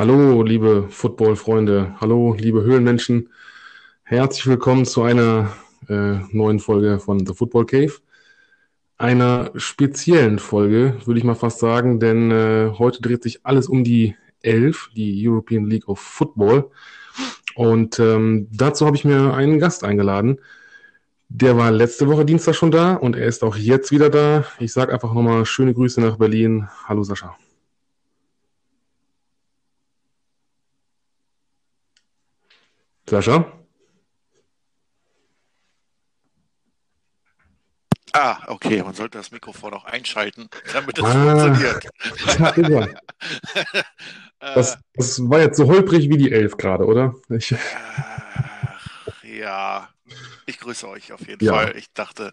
Hallo, liebe Football-Freunde. Hallo, liebe Höhlenmenschen. Herzlich willkommen zu einer äh, neuen Folge von The Football Cave. Einer speziellen Folge, würde ich mal fast sagen, denn äh, heute dreht sich alles um die Elf, die European League of Football. Und ähm, dazu habe ich mir einen Gast eingeladen. Der war letzte Woche Dienstag schon da und er ist auch jetzt wieder da. Ich sage einfach nochmal schöne Grüße nach Berlin. Hallo Sascha. Sascha? Ah, okay, man sollte das Mikrofon auch einschalten, damit es ah, funktioniert. das, das, war jetzt so holprig wie die Elf gerade, oder? Ich... ja, ich grüße euch auf jeden ja. Fall. Ich dachte,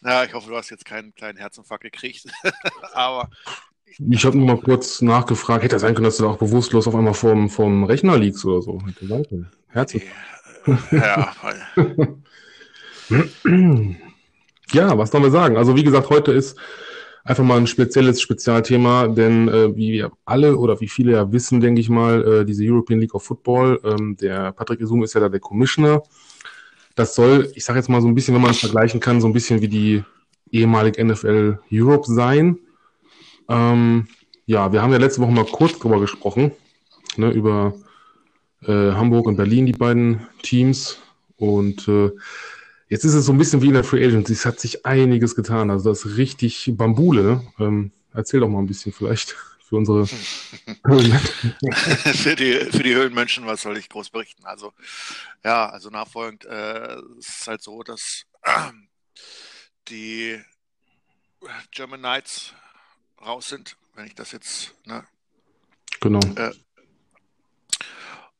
na, ich hoffe, du hast jetzt keinen kleinen Herzinfarkt gekriegt. Aber ich, habe nur mal kurz nachgefragt, hätte sein können, dass du da auch bewusstlos auf einmal vorm, vorm Rechner liegst oder so. Hätte sein können. Herzlich. Ja, ja, was sollen wir sagen? Also wie gesagt, heute ist einfach mal ein spezielles Spezialthema, denn äh, wie wir alle oder wie viele ja wissen, denke ich mal, äh, diese European League of Football, ähm, der Patrick Isum ist ja da der Commissioner. Das soll, ich sage jetzt mal so ein bisschen, wenn man es vergleichen kann, so ein bisschen wie die ehemalige NFL Europe sein. Ähm, ja, wir haben ja letzte Woche mal kurz drüber gesprochen, ne, über äh, Hamburg und Berlin, die beiden Teams. Und äh, jetzt ist es so ein bisschen wie in der Free Agency. Es hat sich einiges getan. Also das ist richtig Bambule. Ne? Ähm, erzähl doch mal ein bisschen vielleicht für unsere für, die, für die Höhlenmenschen, was soll ich groß berichten? Also, ja, also nachfolgend äh, ist es halt so, dass äh, die German Knights raus sind, wenn ich das jetzt ne, genau. Äh,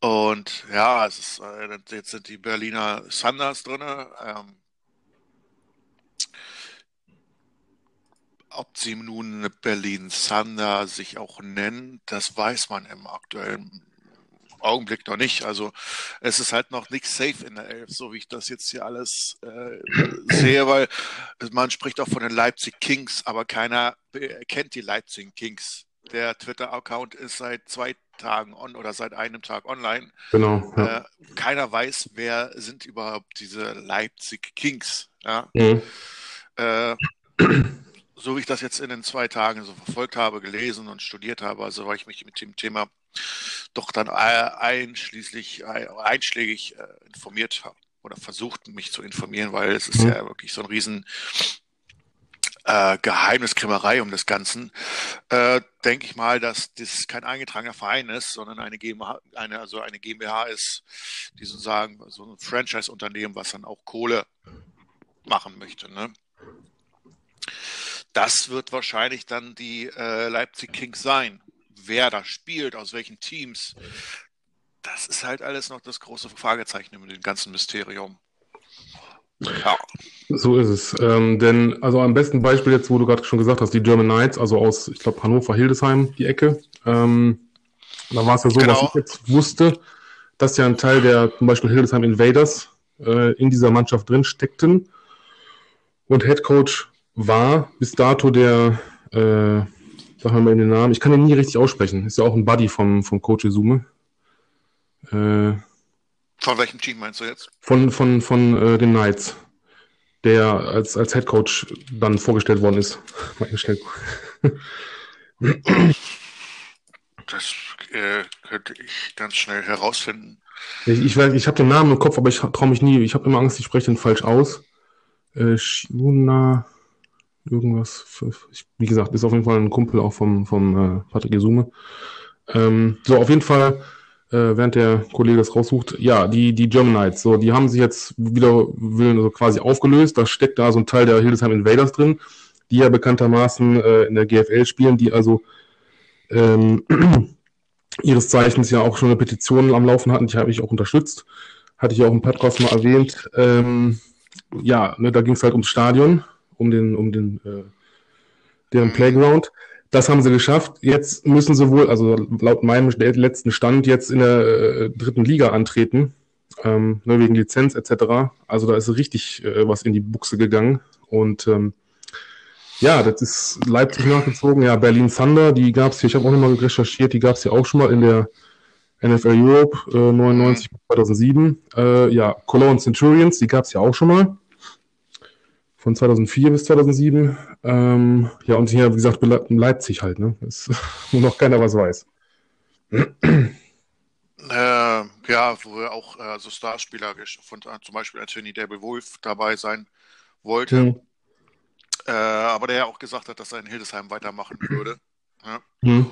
und ja, es ist, äh, jetzt sind die Berliner Thunders drin. Ähm, ob sie nun Berlin Thunder sich auch nennen, das weiß man im aktuellen Augenblick noch nicht. Also es ist halt noch nicht safe in der Elf, so wie ich das jetzt hier alles äh, sehe, weil man spricht auch von den Leipzig Kings, aber keiner kennt die Leipzig Kings. Der Twitter-Account ist seit zwei Tagen on oder seit einem Tag online. Genau. Ja. Äh, keiner weiß, wer sind überhaupt diese Leipzig Kings. Ja? Mhm. Äh, so wie ich das jetzt in den zwei Tagen so verfolgt habe, gelesen und studiert habe, also weil ich mich mit dem Thema doch dann einschließlich einschlägig äh, informiert habe oder versucht mich zu informieren, weil es ist mhm. ja wirklich so ein riesen äh, Geheimniskrimmerei um das Ganzen, äh, denke ich mal, dass das kein eingetragener Verein ist, sondern eine GmbH, eine, also eine GmbH ist, die sozusagen so ein Franchise-Unternehmen, was dann auch Kohle machen möchte. Ne? Das wird wahrscheinlich dann die äh, Leipzig Kings sein. Wer da spielt, aus welchen Teams, das ist halt alles noch das große Fragezeichen mit dem ganzen Mysterium. Ja. So ist es. Ähm, denn, also am besten Beispiel jetzt, wo du gerade schon gesagt hast, die German Knights, also aus, ich glaube, Hannover, Hildesheim, die Ecke. Ähm, da war es ja so, genau. was ich jetzt wusste, dass ja ein Teil der zum Beispiel Hildesheim Invaders äh, in dieser Mannschaft drin steckten. Und Head Coach war bis dato der, äh, wir mal den Namen, ich kann ihn nie richtig aussprechen, ist ja auch ein Buddy vom, vom Coach Izume. Äh, von welchem Team meinst du jetzt? Von, von, von äh, den Knights, der als, als Head Coach dann vorgestellt worden ist. das äh, könnte ich ganz schnell herausfinden. Ich, ich, ich habe den Namen im Kopf, aber ich traue mich nie. Ich habe immer Angst, ich spreche den falsch aus. Äh, Shuna, irgendwas. Ich, wie gesagt, ist auf jeden Fall ein Kumpel auch vom, vom äh, Patrick Gesume. Ähm, so, auf jeden Fall äh, während der Kollege das raussucht. Ja, die, die German Knights, so, die haben sich jetzt wieder willen, also quasi aufgelöst. Da steckt da so ein Teil der Hildesheim Invaders drin, die ja bekanntermaßen äh, in der GFL spielen, die also ähm, ihres Zeichens ja auch schon eine Petition am Laufen hatten, die habe ich auch unterstützt. Hatte ich auch im Podcast mal erwähnt. Ähm, ja, ne, da ging es halt ums Stadion, um den, um den äh, deren Playground. Das haben sie geschafft. Jetzt müssen sie wohl, also laut meinem letzten Stand, jetzt in der äh, dritten Liga antreten, ähm, ne, wegen Lizenz etc. Also da ist richtig äh, was in die Buchse gegangen. Und ähm, ja, das ist Leipzig nachgezogen. Ja, Berlin Thunder, die gab es hier, ich habe auch nochmal recherchiert, die gab es ja auch schon mal in der NFL Europe äh, 99 bis 2007. Äh, ja, Cologne Centurions, die gab es ja auch schon mal. Von 2004 bis 2007. Ähm, ja, und hier, wie gesagt, Leipzig halt, ne? Ist, wo noch keiner was weiß. Äh, ja, wo auch äh, so Starspieler von äh, zum Beispiel Anthony Devil Wolf dabei sein wollte. Mhm. Äh, aber der ja auch gesagt hat, dass er in Hildesheim weitermachen würde. Ja, mhm.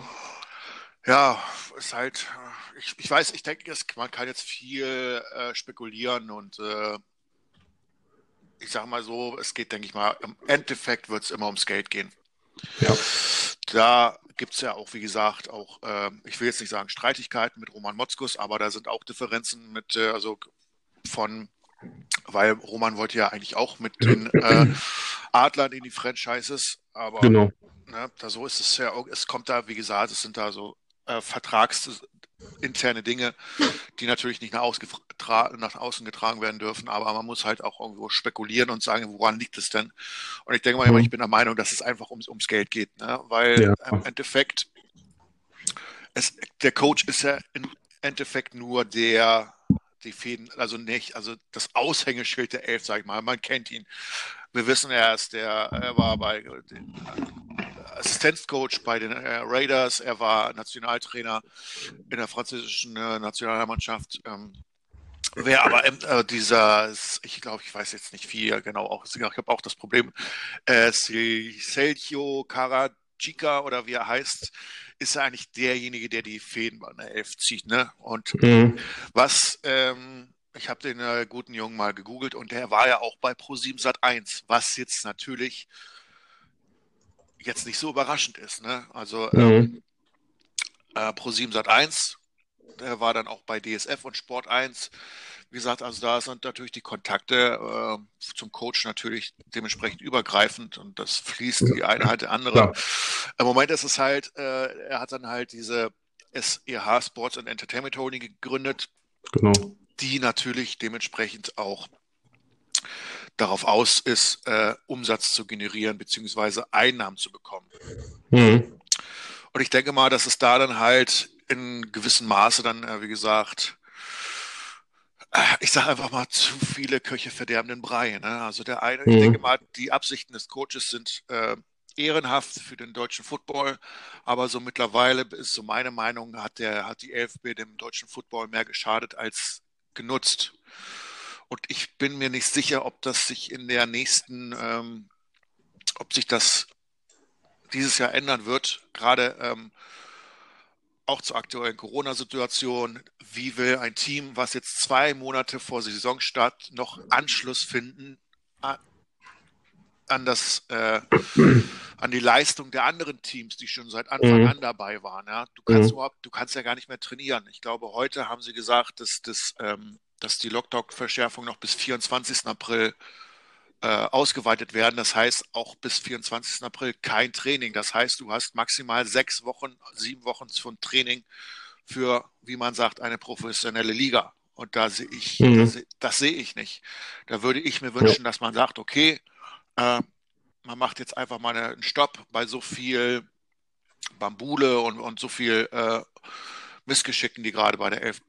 ja ist halt, äh, ich, ich weiß, ich denke, man kann jetzt viel äh, spekulieren und ich sage mal so, es geht, denke ich mal, im Endeffekt wird es immer ums Geld gehen. Ja. Da gibt es ja auch, wie gesagt, auch, äh, ich will jetzt nicht sagen Streitigkeiten mit Roman Motzkus, aber da sind auch Differenzen mit, äh, also von, weil Roman wollte ja eigentlich auch mit den äh, Adlern in die Franchises, aber genau. ne, da so ist es ja, es kommt da, wie gesagt, es sind da so äh, Vertrags interne Dinge, die natürlich nicht nach, nach, außen getragen werden dürfen, aber man muss halt auch irgendwo spekulieren und sagen, woran liegt es denn? Und ich denke mal, mhm. ich bin der Meinung, dass es einfach ums, ums Geld geht, ne? weil ja. im Endeffekt, es, der Coach ist ja im Endeffekt nur der, die Fäden, also nicht, also das Aushängeschild der Elf, sag ich mal, man kennt ihn. Wir wissen, er ist der, er war bei den, Assistenzcoach bei den äh, Raiders, er war Nationaltrainer in der französischen äh, Nationalmannschaft. Ähm, Wer aber äh, dieser, ich glaube, ich weiß jetzt nicht viel genau, auch, ich habe auch das Problem, äh, Sergio Carachica oder wie er heißt, ist er eigentlich derjenige, der die Fäden bei der Elf zieht. Ne? Und mhm. was, ähm, ich habe den äh, guten Jungen mal gegoogelt und der war ja auch bei Pro7 Sat 1, was jetzt natürlich jetzt nicht so überraschend ist. Ne? Also mhm. ähm, äh, Pro7 Sat 1, der war dann auch bei DSF und Sport 1. Wie gesagt, also da sind natürlich die Kontakte äh, zum Coach natürlich dementsprechend übergreifend und das fließt die eine halt der andere. Ja. Im Moment ist es halt, äh, er hat dann halt diese SEH Sports and Entertainment Holding gegründet, genau. die natürlich dementsprechend auch darauf aus ist, äh, Umsatz zu generieren bzw. Einnahmen zu bekommen. Mhm. Und ich denke mal, dass es da dann halt in gewissem Maße dann, äh, wie gesagt, äh, ich sage einfach mal, zu viele Köche verderben den Brei. Ne? Also der eine, mhm. ich denke mal, die Absichten des Coaches sind äh, ehrenhaft für den deutschen Football, aber so mittlerweile ist so meine Meinung, hat der, hat die LFB dem deutschen Football mehr geschadet als genutzt. Und ich bin mir nicht sicher, ob das sich in der nächsten, ähm, ob sich das dieses Jahr ändern wird, gerade ähm, auch zur aktuellen Corona-Situation. Wie will ein Team, was jetzt zwei Monate vor Saisonstart noch Anschluss finden an das, äh, an die Leistung der anderen Teams, die schon seit Anfang mhm. an dabei waren. Ja? Du kannst mhm. überhaupt, du kannst ja gar nicht mehr trainieren. Ich glaube, heute haben sie gesagt, dass das ähm, dass die Lockdown-Verschärfung noch bis 24. April äh, ausgeweitet werden. Das heißt auch bis 24. April kein Training. Das heißt, du hast maximal sechs Wochen, sieben Wochen von Training für, wie man sagt, eine professionelle Liga. Und da sehe ich, mhm. das, das sehe ich nicht. Da würde ich mir wünschen, ja. dass man sagt, okay, äh, man macht jetzt einfach mal einen Stopp bei so viel Bambule und, und so viel äh, Missgeschicken, die gerade bei der Elf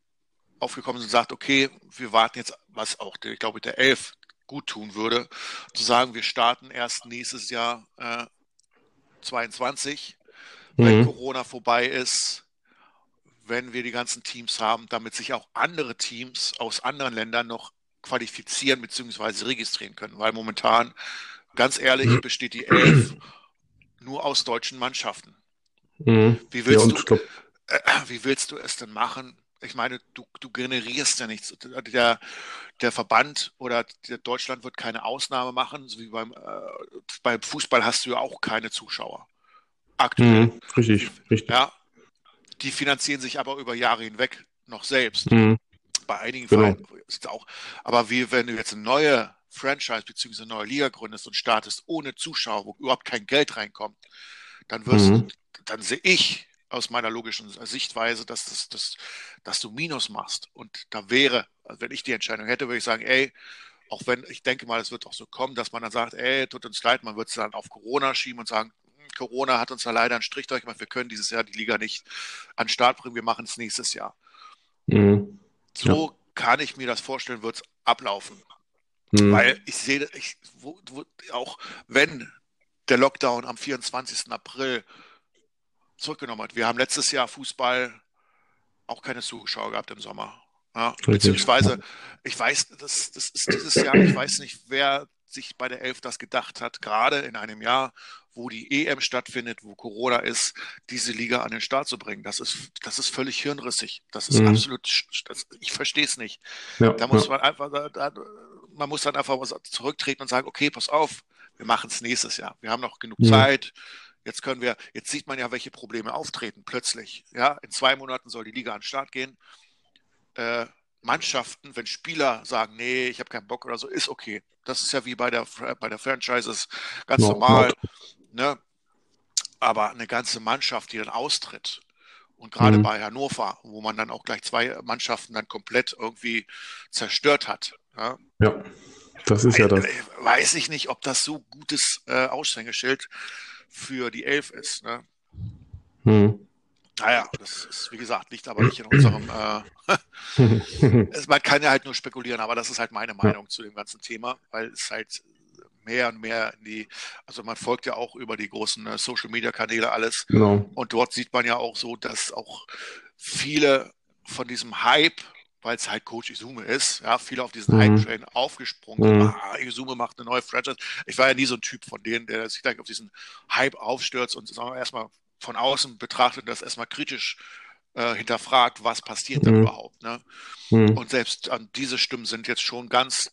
aufgekommen sind und sagt, okay, wir warten jetzt, was auch, der, ich glaube, der Elf gut tun würde, zu sagen, wir starten erst nächstes Jahr äh, 22, mhm. wenn Corona vorbei ist, wenn wir die ganzen Teams haben, damit sich auch andere Teams aus anderen Ländern noch qualifizieren bzw. registrieren können, weil momentan, ganz ehrlich, mhm. besteht die Elf nur aus deutschen Mannschaften. Mhm. Wie, willst ja, du, äh, wie willst du es denn machen, ich meine, du, du generierst ja nichts. Der, der Verband oder der Deutschland wird keine Ausnahme machen, so wie beim, äh, beim Fußball hast du ja auch keine Zuschauer. Aktuell. Mhm, richtig, richtig. Ja, die finanzieren sich aber über Jahre hinweg noch selbst. Mhm. Bei einigen genau. Vereinen ist es auch. Aber wie wenn du jetzt eine neue Franchise bzw. eine neue Liga gründest und startest ohne Zuschauer, wo überhaupt kein Geld reinkommt, dann wirst mhm. dann sehe ich aus meiner logischen Sichtweise, dass, das, das, dass du Minus machst. Und da wäre, also wenn ich die Entscheidung hätte, würde ich sagen, ey, auch wenn ich denke mal, es wird auch so kommen, dass man dann sagt, ey, tut uns leid, man wird es dann auf Corona schieben und sagen, hm, Corona hat uns da leider einen Strich durchgemacht, wir können dieses Jahr die Liga nicht an den Start bringen, wir machen es nächstes Jahr. Mhm. So ja. kann ich mir das vorstellen, wird es ablaufen. Mhm. Weil ich sehe, ich, wo, wo, auch wenn der Lockdown am 24. April zurückgenommen hat. Wir haben letztes Jahr Fußball auch keine Zuschauer gehabt im Sommer. Ja, beziehungsweise, ich weiß, das, das ist dieses Jahr, ich weiß nicht, wer sich bei der Elf das gedacht hat, gerade in einem Jahr, wo die EM stattfindet, wo Corona ist, diese Liga an den Start zu bringen. Das ist, das ist völlig hirnrissig. Das ist mhm. absolut, das, ich verstehe es nicht. Ja, da muss ja. man einfach, da, da, man muss dann einfach zurücktreten und sagen, okay, pass auf, wir machen es nächstes Jahr. Wir haben noch genug mhm. Zeit. Jetzt können wir, jetzt sieht man ja, welche Probleme auftreten plötzlich. Ja, in zwei Monaten soll die Liga an den Start gehen. Äh, Mannschaften, wenn Spieler sagen, nee, ich habe keinen Bock oder so, ist okay. Das ist ja wie bei der, bei der Franchises ganz no, normal. Ne? Aber eine ganze Mannschaft, die dann austritt, und gerade mhm. bei Hannover, wo man dann auch gleich zwei Mannschaften dann komplett irgendwie zerstört hat. Ja, ja das ist ja das. Weiß ich nicht, ob das so gutes äh, Aushängeschild für die Elf ist. Ne? Mhm. Naja, das ist, wie gesagt, liegt aber nicht in unserem. Äh, man kann ja halt nur spekulieren, aber das ist halt meine Meinung ja. zu dem ganzen Thema, weil es halt mehr und mehr in die, also man folgt ja auch über die großen äh, Social Media Kanäle alles. Genau. Und dort sieht man ja auch so, dass auch viele von diesem Hype, weil es halt Coach Izume ist, ja, viele auf diesen mhm. Hype-Train aufgesprungen. Mhm. Ah, Izume macht eine neue Franchise. Ich war ja nie so ein Typ von denen, der sich gleich auf diesen Hype aufstürzt und erstmal von außen betrachtet das erstmal kritisch äh, hinterfragt, was passiert denn mhm. überhaupt. Ne? Mhm. Und selbst äh, diese Stimmen sind jetzt schon ganz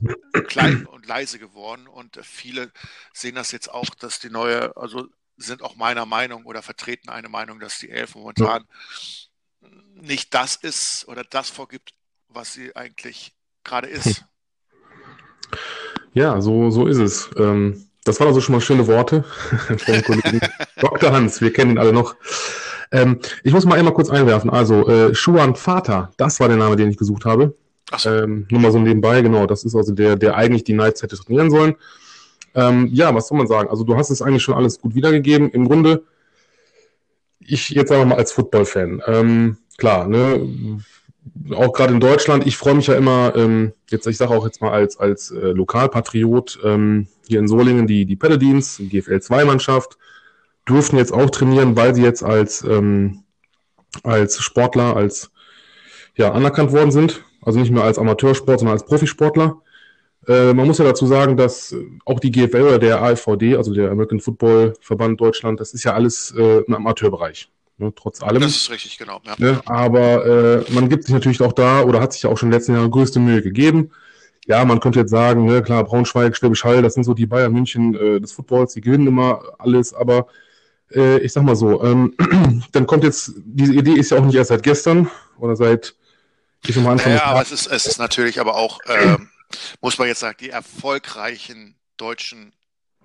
klein und leise geworden und äh, viele sehen das jetzt auch, dass die neue, also sind auch meiner Meinung oder vertreten eine Meinung, dass die Elf momentan nicht das ist oder das vorgibt, was sie eigentlich gerade ist. Ja, so, so ist es. Ähm, das waren also schon mal schöne Worte vom Kollegen Dr. Hans. Wir kennen ihn alle noch. Ähm, ich muss mal einmal kurz einwerfen. Also, äh, Schuan Vater, das war der Name, den ich gesucht habe. Ach so. ähm, nur mal so nebenbei, genau. Das ist also der, der eigentlich die Knights hätte trainieren sollen. Ähm, ja, was soll man sagen? Also, du hast es eigentlich schon alles gut wiedergegeben. Im Grunde, ich jetzt einfach mal als Football-Fan. Ähm, klar, ne, auch gerade in Deutschland, ich freue mich ja immer, ähm, jetzt, ich sage auch jetzt mal als, als äh, Lokalpatriot, ähm, hier in Solingen, die, die Paladins, die GFL-2-Mannschaft, durften jetzt auch trainieren, weil sie jetzt als, ähm, als Sportler, als ja, anerkannt worden sind. Also nicht mehr als Amateursport, sondern als Profisportler. Äh, man muss ja dazu sagen, dass auch die GFL oder der AFVD, also der American Football Verband Deutschland, das ist ja alles äh, im Amateurbereich. Ne, trotz allem. Das ist richtig, genau. Ja. Ne, aber äh, man gibt sich natürlich auch da oder hat sich ja auch schon in den letzten Jahren größte Mühe gegeben. Ja, man könnte jetzt sagen, ne, klar, Braunschweig, Schwäbisch Hall, das sind so die Bayern München äh, des Footballs, die gewinnen immer alles, aber äh, ich sag mal so, ähm, dann kommt jetzt, diese Idee ist ja auch nicht erst seit gestern oder seit, ich sag mal Anfang Ja, aber es ist, es ist natürlich aber auch, äh, muss man jetzt sagen, die erfolgreichen deutschen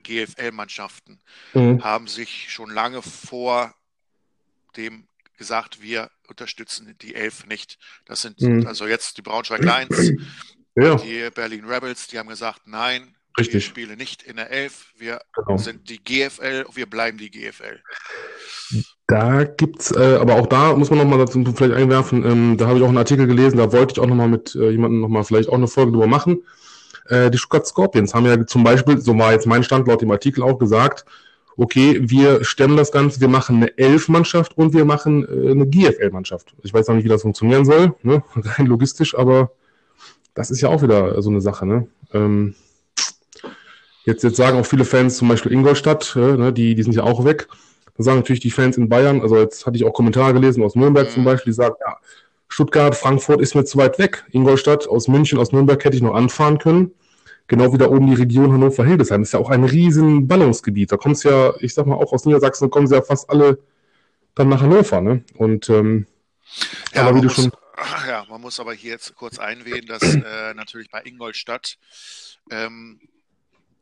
GFL-Mannschaften mhm. haben sich schon lange vor dem gesagt, wir unterstützen die Elf nicht. Das sind mhm. also jetzt die Braunschweig Lions, ja. die Berlin Rebels, die haben gesagt, nein, Richtig. wir spielen nicht in der Elf, wir genau. sind die GFL, wir bleiben die GFL. Da gibt's, äh, aber auch da muss man nochmal dazu vielleicht einwerfen, ähm, da habe ich auch einen Artikel gelesen, da wollte ich auch nochmal mit äh, jemandem nochmal vielleicht auch eine Folge drüber machen. Äh, die Stuttgart Scorpions haben ja zum Beispiel, so war jetzt mein Stand laut dem Artikel auch gesagt, okay, wir stemmen das Ganze, wir machen eine Elf-Mannschaft und wir machen äh, eine GFL-Mannschaft. Ich weiß noch nicht, wie das funktionieren soll, ne? rein logistisch, aber das ist ja auch wieder so eine Sache. Ne? Ähm, jetzt, jetzt sagen auch viele Fans, zum Beispiel Ingolstadt, äh, ne, die, die sind ja auch weg. Da sagen natürlich die Fans in Bayern, also jetzt hatte ich auch Kommentare gelesen aus Nürnberg zum mhm. Beispiel, die sagen, ja, Stuttgart, Frankfurt ist mir zu weit weg. Ingolstadt, aus München, aus Nürnberg hätte ich noch anfahren können. Genau wie da oben die Region Hannover-Hildesheim. ist ja auch ein riesen Ballungsgebiet. Da kommst ja, ich sag mal, auch aus Niedersachsen kommen sie ja fast alle dann nach Hannover. Ne? Und ähm, ja, aber wie du muss, schon. Ja, man muss aber hier jetzt kurz einwählen, dass äh, natürlich bei Ingolstadt, ähm,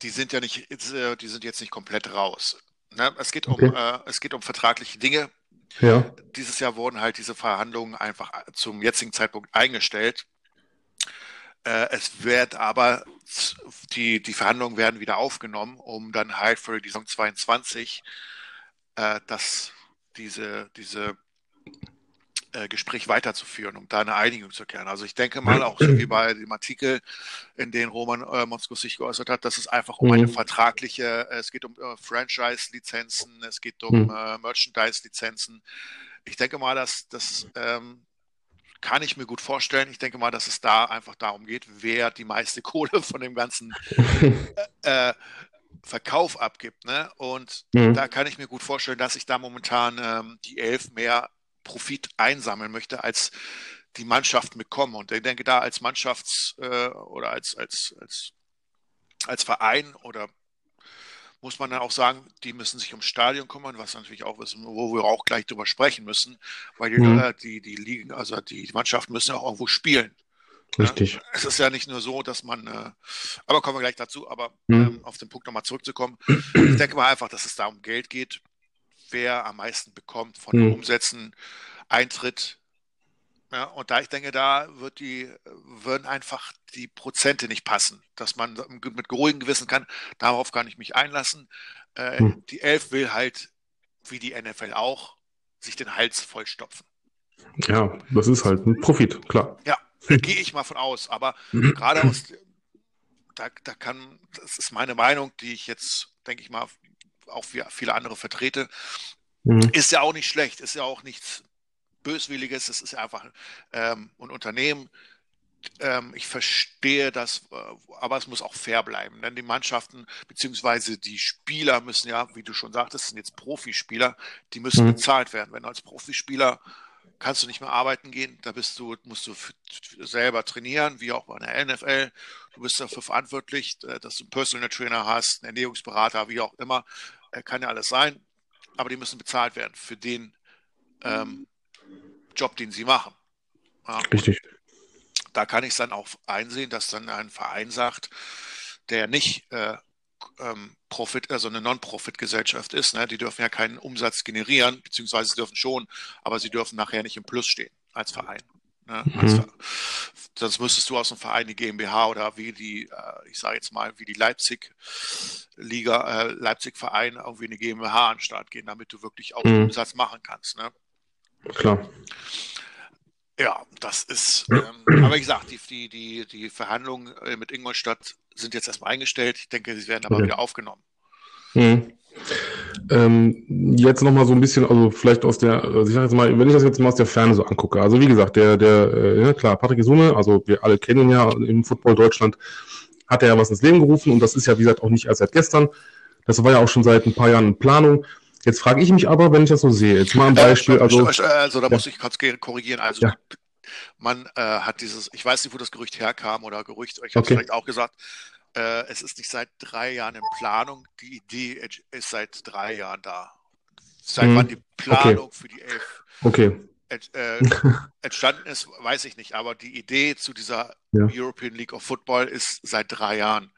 die sind ja nicht, äh, die sind jetzt nicht komplett raus. Ne? Es, geht um, okay. äh, es geht um vertragliche Dinge. Ja. Dieses Jahr wurden halt diese Verhandlungen einfach zum jetzigen Zeitpunkt eingestellt. Äh, es wird aber, die, die Verhandlungen werden wieder aufgenommen, um dann halt für die Saison 22 äh, dass diese, diese äh, Gespräch weiterzuführen, um da eine Einigung zu kehren. Also ich denke mal, auch so wie bei dem Artikel, in dem Roman äh, Motzkus sich geäußert hat, dass es einfach um eine mhm. vertragliche, äh, es geht um äh, Franchise-Lizenzen, es geht um mhm. äh, Merchandise-Lizenzen. Ich denke mal, dass das ähm, kann ich mir gut vorstellen. Ich denke mal, dass es da einfach darum geht, wer die meiste Kohle von dem ganzen äh, Verkauf abgibt. Ne? Und mhm. da kann ich mir gut vorstellen, dass ich da momentan ähm, die Elf mehr Profit einsammeln möchte, als die Mannschaften bekommen. Und ich denke, da als Mannschafts- äh, oder als, als, als, als Verein oder muss man dann auch sagen, die müssen sich ums Stadion kümmern, was natürlich auch ist, wo wir auch gleich drüber sprechen müssen, weil die, mhm. die, die Ligen, also die Mannschaften müssen ja auch irgendwo spielen. Richtig. Ja, es ist ja nicht nur so, dass man, äh, aber kommen wir gleich dazu, aber mhm. ähm, auf den Punkt nochmal zurückzukommen. Ich denke mal einfach, dass es da um Geld geht wer am meisten bekommt von den hm. Umsätzen, Eintritt. Ja, und da ich denke, da wird die, würden einfach die Prozente nicht passen, dass man mit ruhigem Gewissen kann, darauf kann ich mich einlassen. Äh, hm. Die Elf will halt, wie die NFL auch, sich den Hals vollstopfen. Ja, das ist halt ein Profit, klar. Ja, gehe ich mal von aus. Aber gerade aus, da, da kann, das ist meine Meinung, die ich jetzt, denke ich mal, auch wie viele andere vertrete, mhm. ist ja auch nicht schlecht, ist ja auch nichts Böswilliges, es ist einfach ähm, ein Unternehmen. Ähm, ich verstehe das, äh, aber es muss auch fair bleiben. Denn die Mannschaften bzw. die Spieler müssen ja, wie du schon sagtest, sind jetzt Profispieler, die müssen mhm. bezahlt werden. Wenn du als Profispieler kannst du nicht mehr arbeiten gehen, da bist du, musst du selber trainieren, wie auch bei der NFL. Du bist dafür verantwortlich, äh, dass du einen Personal Trainer hast, einen Ernährungsberater, wie auch immer. Äh, kann ja alles sein, aber die müssen bezahlt werden für den ähm, Job, den sie machen. Ja, Richtig. Da kann ich es dann auch einsehen, dass dann ein Verein sagt, der nicht äh, ähm, Profit, also eine Non-Profit-Gesellschaft ist, ne? die dürfen ja keinen Umsatz generieren, beziehungsweise sie dürfen schon, aber sie dürfen nachher nicht im Plus stehen als Verein. Ne? Mhm. Als, sonst müsstest du aus dem Verein die GmbH oder wie die, äh, ich sage jetzt mal, wie die Leipzig-Liga, äh, Leipzig-Verein irgendwie eine GmbH an den Start gehen, damit du wirklich auch mhm. Umsatz machen kannst. Ne? Klar. Ja, das ist, ähm, aber wie gesagt, die, die, die, die Verhandlungen äh, mit Ingolstadt sind jetzt erstmal eingestellt. Ich denke, sie werden aber okay. wieder aufgenommen. Mhm. Ähm, jetzt nochmal so ein bisschen, also vielleicht aus der, also ich sag jetzt mal, wenn ich das jetzt mal aus der Ferne so angucke, also wie gesagt, der, der, äh, ja klar, Patrick Isume, also wir alle kennen ihn ja im Football Deutschland, hat er ja was ins Leben gerufen und das ist ja, wie gesagt, auch nicht erst seit gestern. Das war ja auch schon seit ein paar Jahren in Planung. Jetzt frage ich mich aber, wenn ich das so sehe, jetzt mal ein Beispiel, also. Also da ja. muss ich kurz korrigieren, also ja. man äh, hat dieses, ich weiß nicht, wo das Gerücht herkam oder Gerücht, ich habe es okay. vielleicht auch gesagt, äh, es ist nicht seit drei Jahren in Planung. Die Idee ist seit drei Jahren da. Seit hm. wann die Planung okay. für die Elf okay. ent, äh, entstanden ist, weiß ich nicht. Aber die Idee zu dieser ja. European League of Football ist seit drei Jahren.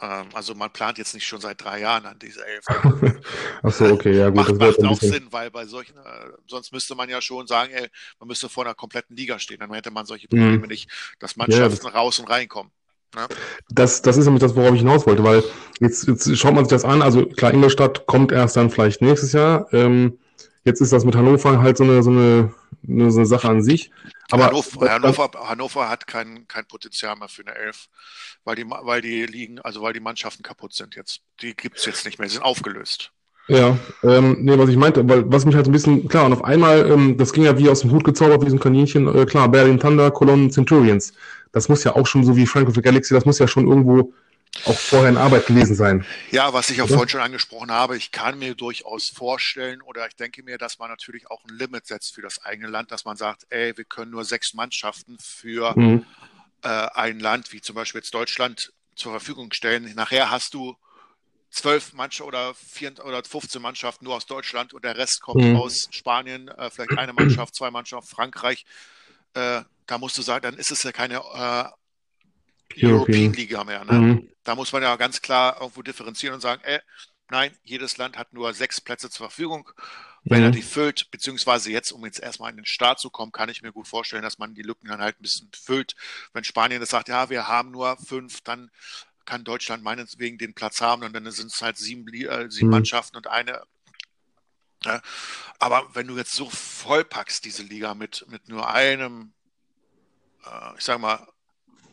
Ähm, also man plant jetzt nicht schon seit drei Jahren an diese Elf. Achso, okay, ja gut. Macht, macht auch Sinn, weil bei solchen, äh, sonst müsste man ja schon sagen, ey, man müsste vor einer kompletten Liga stehen. Dann hätte man solche mhm. Probleme mhm. nicht, dass Mannschaften ja, raus und reinkommen. Ja. Das, das ist nämlich das, worauf ich hinaus wollte, weil jetzt, jetzt schaut man sich das an. Also klar, Ingolstadt kommt erst dann vielleicht nächstes Jahr. Ähm, jetzt ist das mit Hannover halt so eine, so eine, so eine Sache an sich. Aber Hannover, Hannover, Hannover hat kein, kein Potenzial mehr für eine Elf, weil die, weil die liegen, also weil die Mannschaften kaputt sind jetzt. Die gibt es jetzt nicht mehr, die sind aufgelöst. Ja, ähm, nee, was ich meinte, weil was mich halt so ein bisschen, klar, und auf einmal, ähm, das ging ja wie aus dem Hut gezaubert, wie so ein Kaninchen, äh, klar, Berlin Thunder, Cologne Centurions das muss ja auch schon so wie Frank of the Galaxy, das muss ja schon irgendwo auch vorher in Arbeit gewesen sein. Ja, was ich auch vorhin schon angesprochen habe, ich kann mir durchaus vorstellen oder ich denke mir, dass man natürlich auch ein Limit setzt für das eigene Land, dass man sagt, ey, wir können nur sechs Mannschaften für mhm. Äh, ein Land wie zum Beispiel jetzt Deutschland zur Verfügung stellen. Nachher hast du zwölf Mannschaften oder vier oder 15 Mannschaften nur aus Deutschland und der Rest kommt mhm. aus Spanien, äh, vielleicht eine Mannschaft, zwei Mannschaften, Frankreich. Äh, da musst du sagen, dann ist es ja keine äh, European Liga mehr. Ne? Mhm. Da muss man ja ganz klar irgendwo differenzieren und sagen, ey, nein, jedes Land hat nur sechs Plätze zur Verfügung. Wenn mhm. er die füllt, beziehungsweise jetzt, um jetzt erstmal in den Start zu kommen, kann ich mir gut vorstellen, dass man die Lücken dann halt ein bisschen füllt. Wenn Spanien das sagt, ja, wir haben nur fünf, dann kann Deutschland meinetwegen den Platz haben und dann sind es halt sieben, äh, sieben mhm. Mannschaften und eine Ja, aber wenn du jetzt so vollpackst, diese Liga mit, mit nur einem, äh, ich sag mal,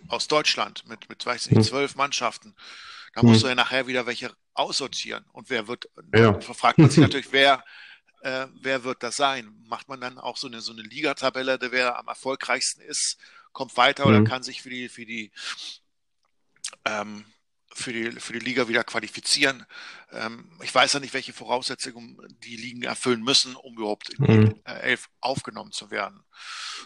aus Deutschland, mit, mit weiß nicht, hm. zwölf Mannschaften, da musst hm. du ja nachher wieder welche aussortieren. Und wer wird, ja. fragt man sich natürlich, wer, äh, wer wird das sein? Macht man dann auch so eine, so eine Ligatabelle, wer am erfolgreichsten ist, kommt weiter mhm. oder kann sich für die, für die, ähm, für die, für die Liga wieder qualifizieren. Ähm, ich weiß ja nicht, welche Voraussetzungen die Ligen erfüllen müssen, um überhaupt in die mhm. Elf aufgenommen zu werden.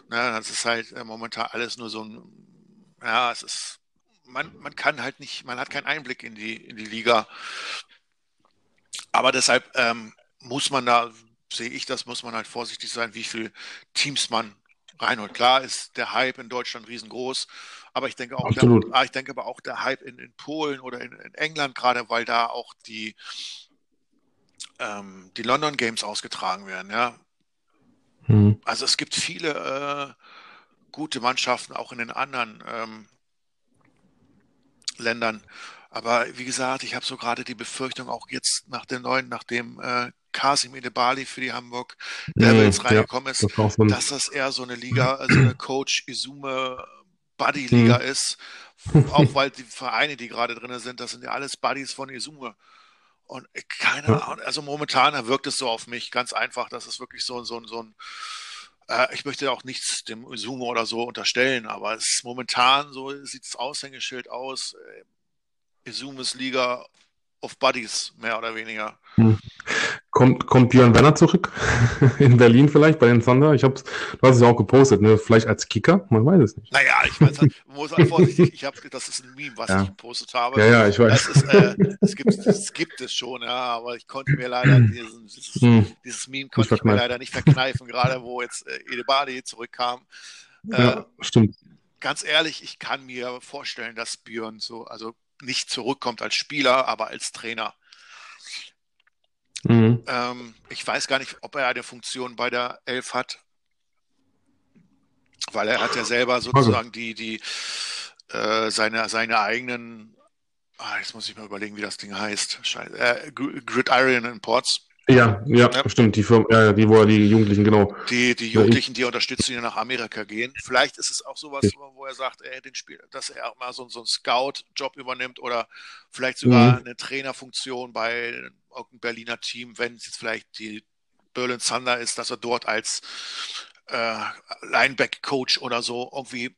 Ne, das ist halt äh, momentan alles nur so ein, ja, es ist, man, man kann halt nicht, man hat keinen Einblick in die, in die Liga. Aber deshalb ähm, muss man da, sehe ich das, muss man halt vorsichtig sein, wie viele Teams man reinholt. Klar ist der Hype in Deutschland riesengroß, aber ich denke auch, der, ah, ich denke aber auch der Hype in, in Polen oder in, in, England gerade, weil da auch die, ähm, die London Games ausgetragen werden, ja. Hm. Also es gibt viele äh, gute Mannschaften auch in den anderen ähm, Ländern. Aber wie gesagt, ich habe so gerade die Befürchtung, auch jetzt nach dem neuen, nach dem äh, Kasim Edebali für die Hamburg Devils mhm, reingekommen ja, ist, das dass das eher so eine Liga, also eine Coach Izume Buddy Liga mhm. ist. Auch weil die Vereine, die gerade drin sind, das sind ja alles Buddies von Izume. Und keine Ahnung, also momentan wirkt es so auf mich ganz einfach, dass es wirklich so, so, so ein, äh, ich möchte auch nichts dem Izume oder so unterstellen, aber es ist momentan so, sieht das Aushängeschild aus. Äh, Izumes Liga of Buddies, mehr oder weniger. Hm. Kommt, kommt Björn Werner zurück? In Berlin vielleicht bei den Thunder? Ich hab's, du hast es ja auch gepostet, ne? Vielleicht als Kicker? Man weiß es nicht. Naja, ich weiß halt, muss halt vorsichtig, ich habe, das ist ein Meme, was ja. ich gepostet habe. Ja, ja, ich weiß. Das, ist, äh, das, gibt, das gibt es schon, ja, aber ich konnte mir leider diesen, dieses, hm. dieses Meme konnte ich, ich mir leider nicht verkneifen, gerade wo jetzt äh, Edebadi zurückkam. Äh, ja, stimmt. Ganz ehrlich, ich kann mir vorstellen, dass Björn so, also nicht zurückkommt als Spieler, aber als Trainer. Mhm. Ähm, ich weiß gar nicht, ob er eine Funktion bei der Elf hat, weil er hat ja selber sozusagen die, die äh, seine, seine eigenen, ah, jetzt muss ich mal überlegen, wie das Ding heißt, Scheiße, äh, Gridiron Imports. Ja, ja, ja, stimmt, die Firma, ja, die, wo er die Jugendlichen, genau. Die, die Jugendlichen, die unterstützen, die nach Amerika gehen. Vielleicht ist es auch sowas, wo er sagt, ey, den Spiel, dass er auch mal so, so einen Scout-Job übernimmt oder vielleicht sogar mhm. eine Trainerfunktion bei irgendeinem Berliner Team, wenn es jetzt vielleicht die Berlin Thunder ist, dass er dort als äh, Lineback-Coach oder so irgendwie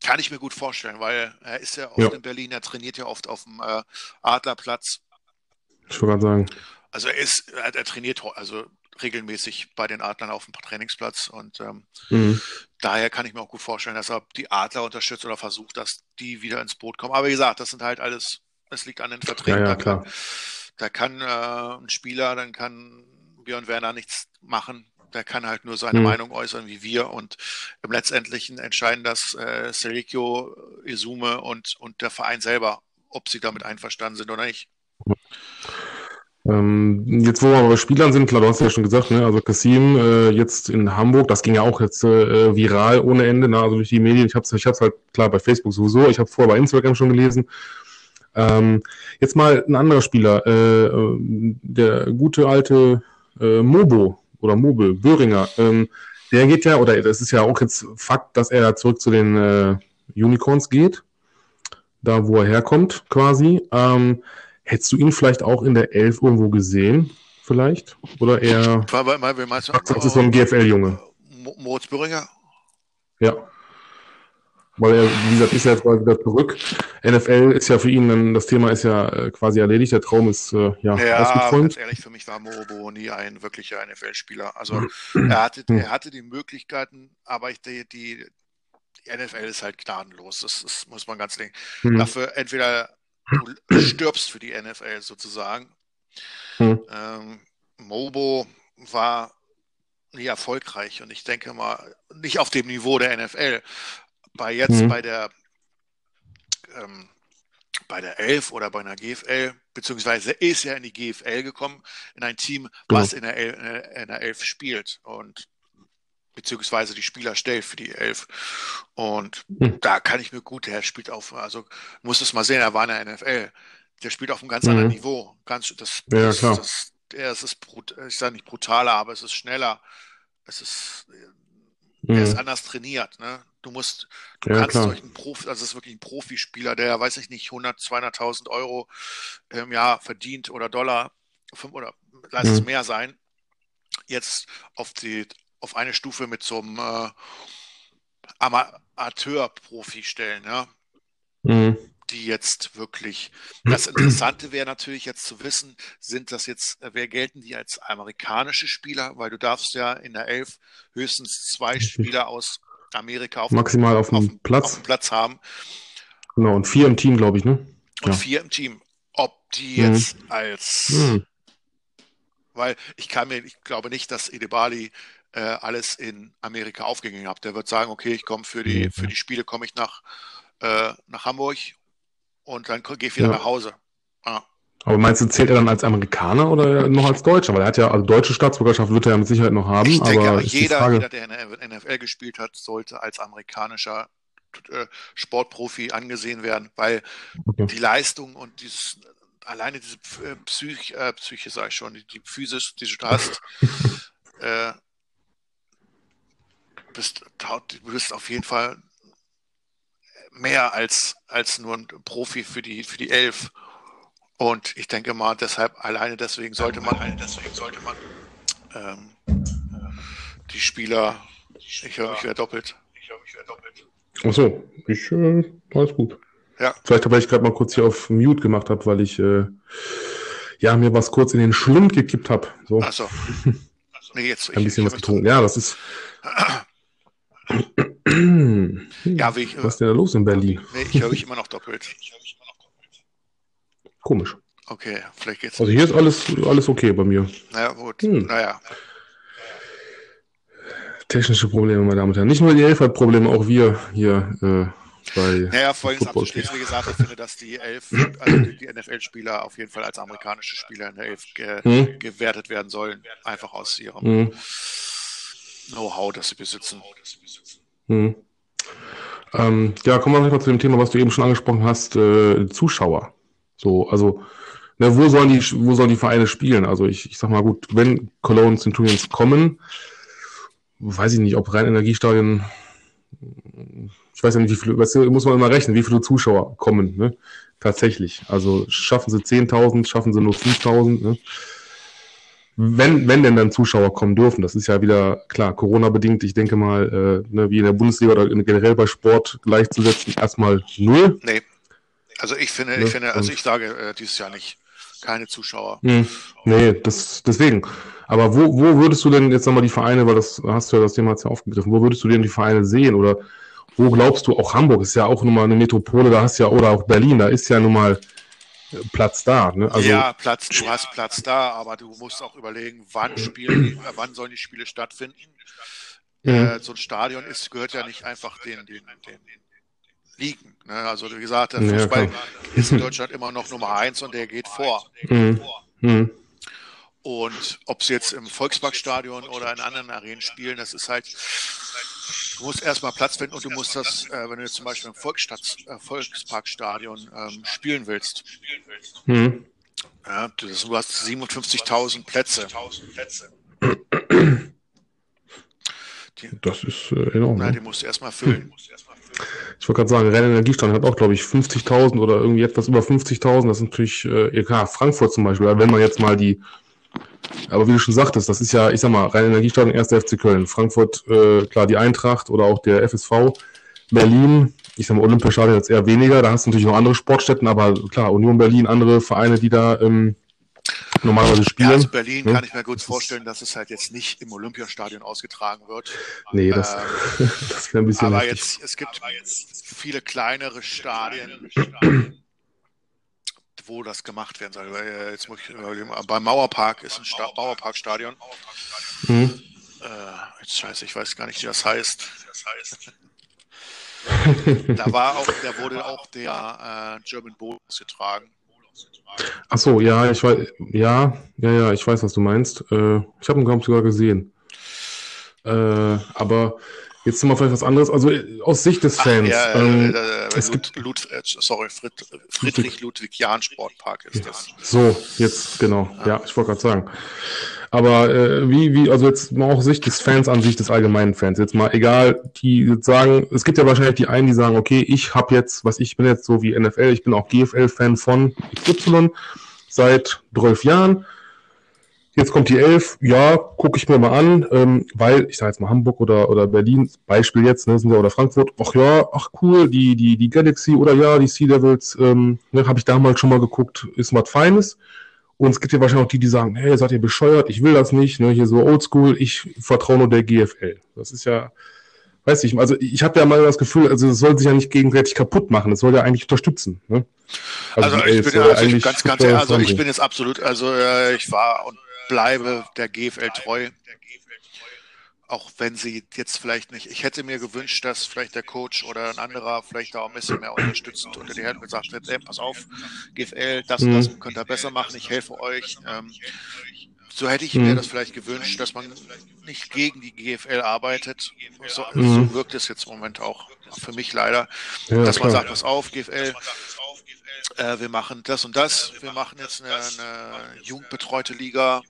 kann ich mir gut vorstellen, weil er ist ja oft ja. in Berlin, er trainiert ja oft auf dem äh, Adlerplatz. Ich wollte gerade sagen. Also er ist, er, er, trainiert also regelmäßig bei den Adlern auf dem Trainingsplatz und ähm, mhm. daher kann ich mir auch gut vorstellen, dass er die Adler unterstützt oder versucht, dass die wieder ins Boot kommen. Aber wie gesagt, das sind halt alles, es liegt an den Verträgen. Ja, ja, da kann, da kann äh, ein Spieler, dann kann Björn Werner nichts machen. Der kann halt nur seine mhm. Meinung äußern wie wir und im Letztendlichen entscheiden das äh, Serikio, Izume und, und der Verein selber, ob sie damit einverstanden sind oder nicht. Ähm, jetzt, wo wir bei Spielern sind, klar, du hast ja schon gesagt, ne, also Kassim äh, jetzt in Hamburg, das ging ja auch jetzt äh, viral ohne Ende, ne, also durch die Medien. Ich habe es ich hab's halt klar bei Facebook sowieso, ich habe vorher bei Instagram schon gelesen. Ähm, jetzt mal ein anderer Spieler, äh, der gute alte äh, Mobo oder Mobel, Böhringer, ähm, der geht ja, oder das ist ja auch jetzt Fakt, dass er zurück zu den äh, Unicorns geht, da wo er herkommt quasi. Ähm, Hättest du ihn vielleicht auch in der Elf irgendwo gesehen? Vielleicht? Oder eher. War, war, war, meinst du, das ist so ein GFL-Junge. Moritz Böhringer? Ja. Weil er, wie gesagt, ist ja jetzt mal wieder zurück. NFL ist ja für ihn dann, das Thema ist ja äh, quasi erledigt, der Traum ist äh, ja, ja ausgeträumt. ganz ehrlich, für mich war Morobo nie ein wirklicher NFL-Spieler. Also er hatte, er hatte die Möglichkeiten, aber ich, die, die, NFL ist halt gnadenlos. Das, das muss man ganz denken. Hm. Dafür entweder du stirbst für die NFL sozusagen. Hm. Ähm, Mobo war nie erfolgreich und ich denke mal nicht auf dem Niveau der NFL. Bei jetzt hm. bei der ähm, bei der Elf oder bei einer GFL, beziehungsweise ist er in die GFL gekommen, in ein Team, was in der, El in der Elf spielt. Und beziehungsweise die Spieler stellt für die Elf. Und hm. da kann ich mir gut, der spielt auf, also muss es mal sehen, er war in der NFL. Der spielt auf einem ganz mhm. anderen Niveau. Ganz, das, ja, das, das, es ist, ich sage nicht brutaler, aber es ist schneller. Es ist, mhm. er ist mhm. anders trainiert. Ne? Du musst, du ja, kannst klar. solchen Profi, also es ist wirklich ein Profispieler, der, weiß ich nicht, 100, 200.000 Euro im Jahr verdient oder Dollar, oder lass mhm. es mehr sein, jetzt auf die, auf eine Stufe mit so einem äh, Amateur-Profi stellen, ja. Mhm die jetzt wirklich. Das Interessante wäre natürlich jetzt zu wissen, sind das jetzt, äh, wer gelten die als amerikanische Spieler? Weil du darfst ja in der Elf höchstens zwei Spieler aus Amerika auf maximal auf, auf, dem Platz. auf Platz haben. Genau, und vier im Team, glaube ich, ne? Und ja. vier im Team. Ob die mhm. jetzt mhm. als mhm. weil ich kann mir, ich glaube nicht, dass Edebali äh, alles in Amerika aufgegangen hat. Der wird sagen, okay, ich komme für die, für die Spiele komme ich nach, äh, nach Hamburg und dann gehe ich wieder ja. nach Hause. Ah. Aber meinst du, zählt er dann als Amerikaner oder noch als Deutscher? Weil er hat ja, also deutsche Staatsbürgerschaft wird er ja mit Sicherheit noch haben. Ich denke, aber jeder, jeder, der in der NFL gespielt hat, sollte als amerikanischer äh, Sportprofi angesehen werden, weil okay. die Leistung und dieses, alleine diese Psych, äh, Psyche, sag ich schon, die, die Physis, die du hast, äh, bist, du bist auf jeden Fall mehr als, als nur ein Profi für die, für die Elf. Und ich denke mal, deshalb, alleine deswegen sollte man, alleine deswegen sollte man ähm, die Spieler, ich höre mich wieder doppelt. Ich höre mich wieder doppelt. Achso, ich, äh, alles gut. Ja. Vielleicht, weil ich gerade mal kurz hier auf Mute gemacht habe, weil ich, äh, ja, mir was kurz in den Schlund gekippt habe. So. Achso. Nee, jetzt, Ein bisschen ich, was getrunken. Ja, das ist. ja, wie ich, Was ist denn da los in Berlin? Nee, ich höre mich immer noch doppelt. Komisch. Okay, vielleicht geht's. Also hier ist alles, alles okay bei mir. Naja, gut. Hm. Naja. Technische Probleme, meine Damen und Herren. Nicht nur die Elf hat Probleme, auch wir hier äh, bei. Naja, vorhin abzuschließen, wie gesagt, ich finde, dass die Elf, also die, die NFL-Spieler auf jeden Fall als amerikanische Spieler in der Elf ge hm. gewertet werden sollen. Einfach aus ihrem hm. Know-how, das sie besitzen. Hm. Ähm, ja, kommen wir vielleicht mal zu dem Thema, was du eben schon angesprochen hast, äh, Zuschauer. So, also, ne, wo sollen die, wo sollen die Vereine spielen? Also ich, ich sag mal gut, wenn Cologne Centurions kommen, weiß ich nicht, ob rein Energiestadien, ich weiß ja nicht, wie viele, weißt du, muss man immer rechnen, wie viele Zuschauer kommen, ne? Tatsächlich. Also schaffen sie 10.000, schaffen sie nur 5.000, ne? Wenn, wenn denn dann Zuschauer kommen dürfen. Das ist ja wieder klar, Corona-bedingt, ich denke mal, äh, ne, wie in der Bundesliga oder generell bei Sport gleichzusetzen, erstmal null. Nee. Also ich finde, ne? ich finde, also ich sage äh, dieses Jahr nicht. Keine Zuschauer. Hm. Nee, das, deswegen. Aber wo, wo würdest du denn jetzt nochmal die Vereine, weil das hast du ja das Thema jetzt ja aufgegriffen, wo würdest du denn die Vereine sehen? Oder wo glaubst du, auch Hamburg ist ja auch nochmal eine Metropole, da hast du ja, oder auch Berlin, da ist ja nun mal Platz da. Ne? Also, ja, Platz, du hast Platz da, aber du musst auch überlegen, wann spielen, äh, wann sollen die Spiele stattfinden. Mhm. Äh, so ein Stadion ist, gehört ja nicht einfach den, den, den Ligen. Ne? Also wie gesagt, der Fußball ja, ist in Deutschland immer noch Nummer eins und der geht vor. Mhm. Mhm. Und ob sie jetzt im Volksparkstadion oder in anderen Arenen spielen, das ist halt, du musst erstmal Platz finden und du musst das, äh, wenn du jetzt zum Beispiel im äh, Volksparkstadion ähm, spielen willst. Hm. Ja, du, du hast 57.000 Plätze. Die, das ist äh, enorm. Na, die musst du erstmal füllen. Hm. Ich wollte gerade sagen, Rennenergiestand hat auch, glaube ich, 50.000 oder irgendwie etwas über 50.000. Das ist natürlich, äh, klar, Frankfurt zum Beispiel. Wenn man jetzt mal die aber wie du schon sagtest, das ist ja, ich sag mal, rein Energiestadion, 1. FC Köln, Frankfurt, äh, klar, die Eintracht oder auch der FSV, Berlin, ich sag mal, Olympiastadion jetzt eher weniger, da hast du natürlich noch andere Sportstätten, aber klar, Union Berlin, andere Vereine, die da ähm, normalerweise spielen. Ja, also Berlin ne? kann ich mir gut vorstellen, dass es halt jetzt nicht im Olympiastadion ausgetragen wird. Nee, das, ähm, das wäre ein bisschen. Aber jetzt, es gibt jetzt viele kleinere Stadien wo das gemacht werden soll. Weil jetzt muss ich überlegen, beim Mauerpark ist ein Sta Mauerparkstadion. Mhm. Äh, jetzt scheiße, ich weiß gar nicht, wie das heißt. da war auch, da wurde auch der äh, German Bowl ausgetragen. Ach so, ja, ich weiß, ja, ja, ja, ich weiß, was du meinst. Äh, ich habe ihn, ich, sogar gesehen. Äh, aber Jetzt sind wir vielleicht was anderes. Also aus Sicht des Fans. Ach, ja, ähm, äh, äh, es Lud, gibt, Lud, äh, sorry, Fried, Friedrich Ludwig Jahn Sportpark ist das. So, jetzt genau. Ja, ja ich wollte gerade sagen. Aber äh, wie, wie, also jetzt mal auch Sicht des Fans an Sicht des allgemeinen Fans. Jetzt mal egal, die jetzt sagen, es gibt ja wahrscheinlich die einen, die sagen, okay, ich habe jetzt, was ich bin jetzt so wie NFL, ich bin auch GFL-Fan von XY seit 12 Jahren Jetzt kommt die 11, ja, gucke ich mir mal an, ähm, weil, ich sage jetzt mal Hamburg oder, oder Berlin, Beispiel jetzt, ne, sind ja oder Frankfurt, ach ja, ach cool, die, die, die Galaxy oder ja, die Sea Devils, ähm, ne, habe ich damals schon mal geguckt, ist was Feines. Und es gibt ja wahrscheinlich auch die, die sagen, hey, seid ihr bescheuert, ich will das nicht, ne, hier so oldschool, ich vertraue nur der GFL. Das ist ja, weiß ich, also ich habe ja mal das Gefühl, also es soll sich ja nicht gegenseitig kaputt machen, es soll ja eigentlich unterstützen. Ne? Also, also ich bin, also ich, ganz, ganz also ich bin jetzt absolut, also äh, ich war und bleibe der GFL treu. Auch wenn sie jetzt vielleicht nicht, ich hätte mir gewünscht, dass vielleicht der Coach oder ein anderer vielleicht auch ein bisschen mehr unterstützend unter die Hände gesagt hätte, ey, pass auf, GFL, das und das mhm. könnt ihr besser machen, ich helfe euch. Ähm, so hätte ich mir mhm. das vielleicht gewünscht, dass man nicht gegen die GFL arbeitet. So, mhm. so wirkt es jetzt im Moment auch für mich leider, ja, dass man sagt, pass auf, GFL, äh, wir machen das und das, wir machen jetzt eine, eine jugendbetreute Liga,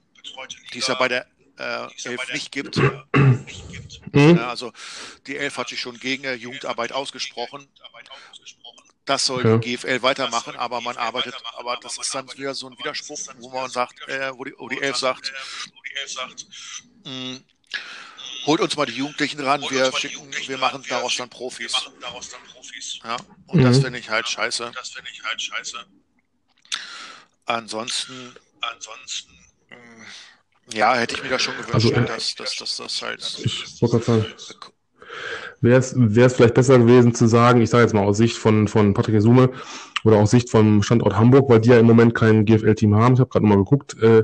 die es ja bei der äh, Elf nicht gibt. Mhm. Also die Elf hat sich schon gegen Jugendarbeit ausgesprochen. Das soll ja. die GFL weitermachen, aber man arbeitet, aber das ist dann wieder so ein Widerspruch, wo man sagt, äh, wo, die, wo die Elf sagt, mh, mm, holt uns mal die Jugendlichen ran, wir schicken, wir machen daraus dann Profis. Ja, und mhm. das finde ich halt scheiße. Das finde ich halt scheiße. Ansonsten, ansonsten ja, hätte ich mir da schon gewünscht, also, äh, dass, dass, dass das halt. Ich wollte sagen. Wäre es vielleicht besser gewesen zu sagen, ich sage jetzt mal aus Sicht von, von Patrick Esume oder aus Sicht vom Standort Hamburg, weil die ja im Moment kein GFL-Team haben, ich habe gerade mal geguckt, äh,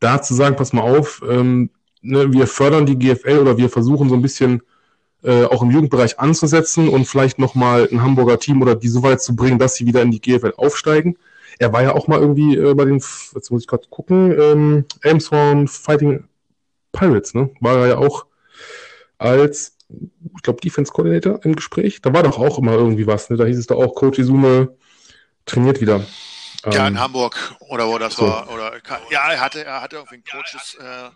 da zu sagen, pass mal auf, ähm, ne, wir fördern die GFL oder wir versuchen so ein bisschen äh, auch im Jugendbereich anzusetzen und vielleicht nochmal ein Hamburger Team oder die so weit zu bringen, dass sie wieder in die GFL aufsteigen. Er war ja auch mal irgendwie äh, bei den, jetzt muss ich gerade gucken, ähm, Elmshorn Fighting Pirates, ne? War er ja auch als, ich glaube, Defense Coordinator im Gespräch. Da war doch auch immer irgendwie was, ne? Da hieß es da auch, Coach Izume trainiert wieder. Ja, in ähm, Hamburg oder wo das so. war. Oder, ja, er hatte, er hatte irgendwie einen Coaches äh,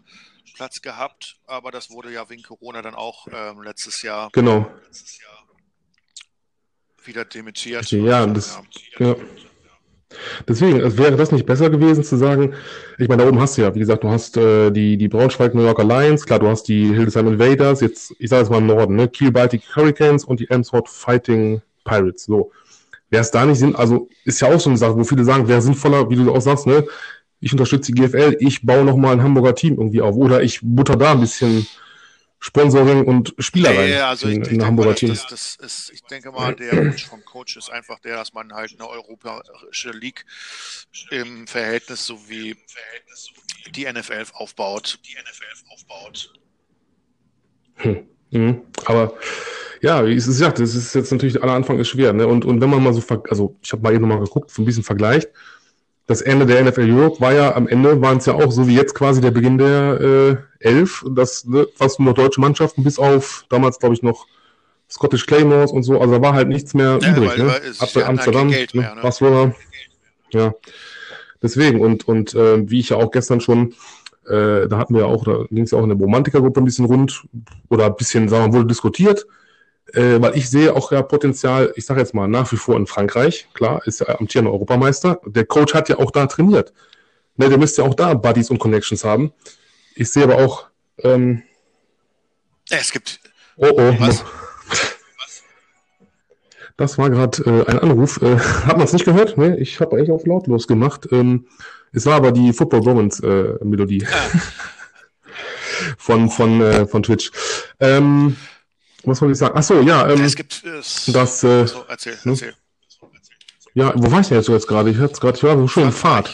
Platz gehabt, aber das wurde ja wegen Corona dann auch ähm, letztes Jahr. Genau. Letztes Jahr wieder dementiert. Ja, das, ja. Deswegen, es wäre das nicht besser gewesen zu sagen, ich meine, da oben hast du ja, wie gesagt, du hast äh, die, die Braunschweig New Yorker Lions, klar, du hast die Hildesheim Invaders, jetzt, ich sage es mal im Norden, ne, Kiel Baltic Hurricanes und die Elmsford Fighting Pirates, so. Wäre es da nicht Sinn, also ist ja auch so eine Sache, wo viele sagen, wäre sinnvoller, wie du auch sagst, ne, ich unterstütze die GFL, ich baue nochmal ein Hamburger Team irgendwie auf oder ich butter da ein bisschen Sponsoring und Spielerei ja, also in, ich, in Hamburger Team. Das, das ist, ich denke mal, der Wunsch vom Coach ist einfach der, dass man halt eine europäische League im Verhältnis so wie die NFL aufbaut. Die NFL aufbaut. Hm. Mhm. Aber ja, wie ist gesagt, das ist jetzt natürlich, aller Anfang ist schwer. Ne? Und, und wenn man mal so, also ich habe mal eben nochmal geguckt, so ein bisschen vergleicht, das Ende der NFL Europe war ja am Ende, waren es ja auch so wie jetzt quasi der Beginn der äh, Elf, das ne, fast nur deutsche Mannschaften, bis auf damals, glaube ich, noch Scottish Claymores und so, also da war halt nichts mehr ja, übrig. Ne? Ab Amsterdam, halt ne? ne? Barcelona. Ja. Deswegen, und, und äh, wie ich ja auch gestern schon, äh, da hatten wir auch, da ging es ja auch in der Romantikergruppe ein bisschen rund, oder ein bisschen, sagen wir, wurde diskutiert äh, weil ich sehe auch ja Potenzial, ich sage jetzt mal, nach wie vor in Frankreich, klar, ist ja amtierender Europameister. Der Coach hat ja auch da trainiert. Ne, der müsste ja auch da Buddies und Connections haben. Ich sehe aber auch. Ähm, es gibt. Oh, oh. Was? Das war gerade äh, ein Anruf. Äh, hat man es nicht gehört? Nee, ich habe eigentlich auf lautlos gemacht. Ähm, es war aber die Football Romans äh, Melodie ah. von von äh, von Twitch. Ähm, was soll ich sagen? Ach so, ja. Ähm, es gibt es. Das. Äh, so, erzähl, ne? erzähl. Ja, wo war ich denn jetzt, jetzt gerade? Ich hatte gerade, ich war so schön in Fahrt.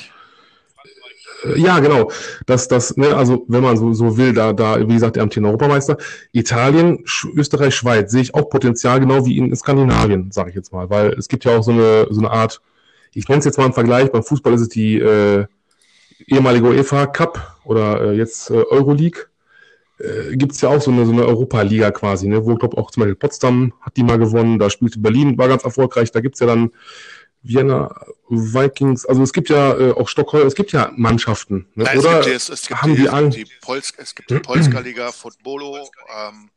Äh, ja, genau. Das, das, ne, also wenn man so, so will, da, da, wie gesagt, der amtierende Europameister, Italien, Sch Österreich, Schweiz, sehe ich auch Potenzial, genau wie in Skandinavien, sage ich jetzt mal, weil es gibt ja auch so eine, so eine Art, ich nenne es jetzt mal im Vergleich, beim Fußball ist es die äh, ehemalige UEFA Cup oder äh, jetzt äh, Euroleague äh, gibt es ja auch so eine, so eine Europa-Liga quasi, ne? wo ich glaube auch zum Beispiel Potsdam hat die mal gewonnen, da spielte Berlin, war ganz erfolgreich, da gibt es ja dann Vienna Vikings, also es gibt ja äh, auch Stockholm, es gibt ja Mannschaften. Ne? Nein, Oder es gibt, es, es gibt haben die, die, die Polsk, es gibt die Polska Liga Footballo, ähm,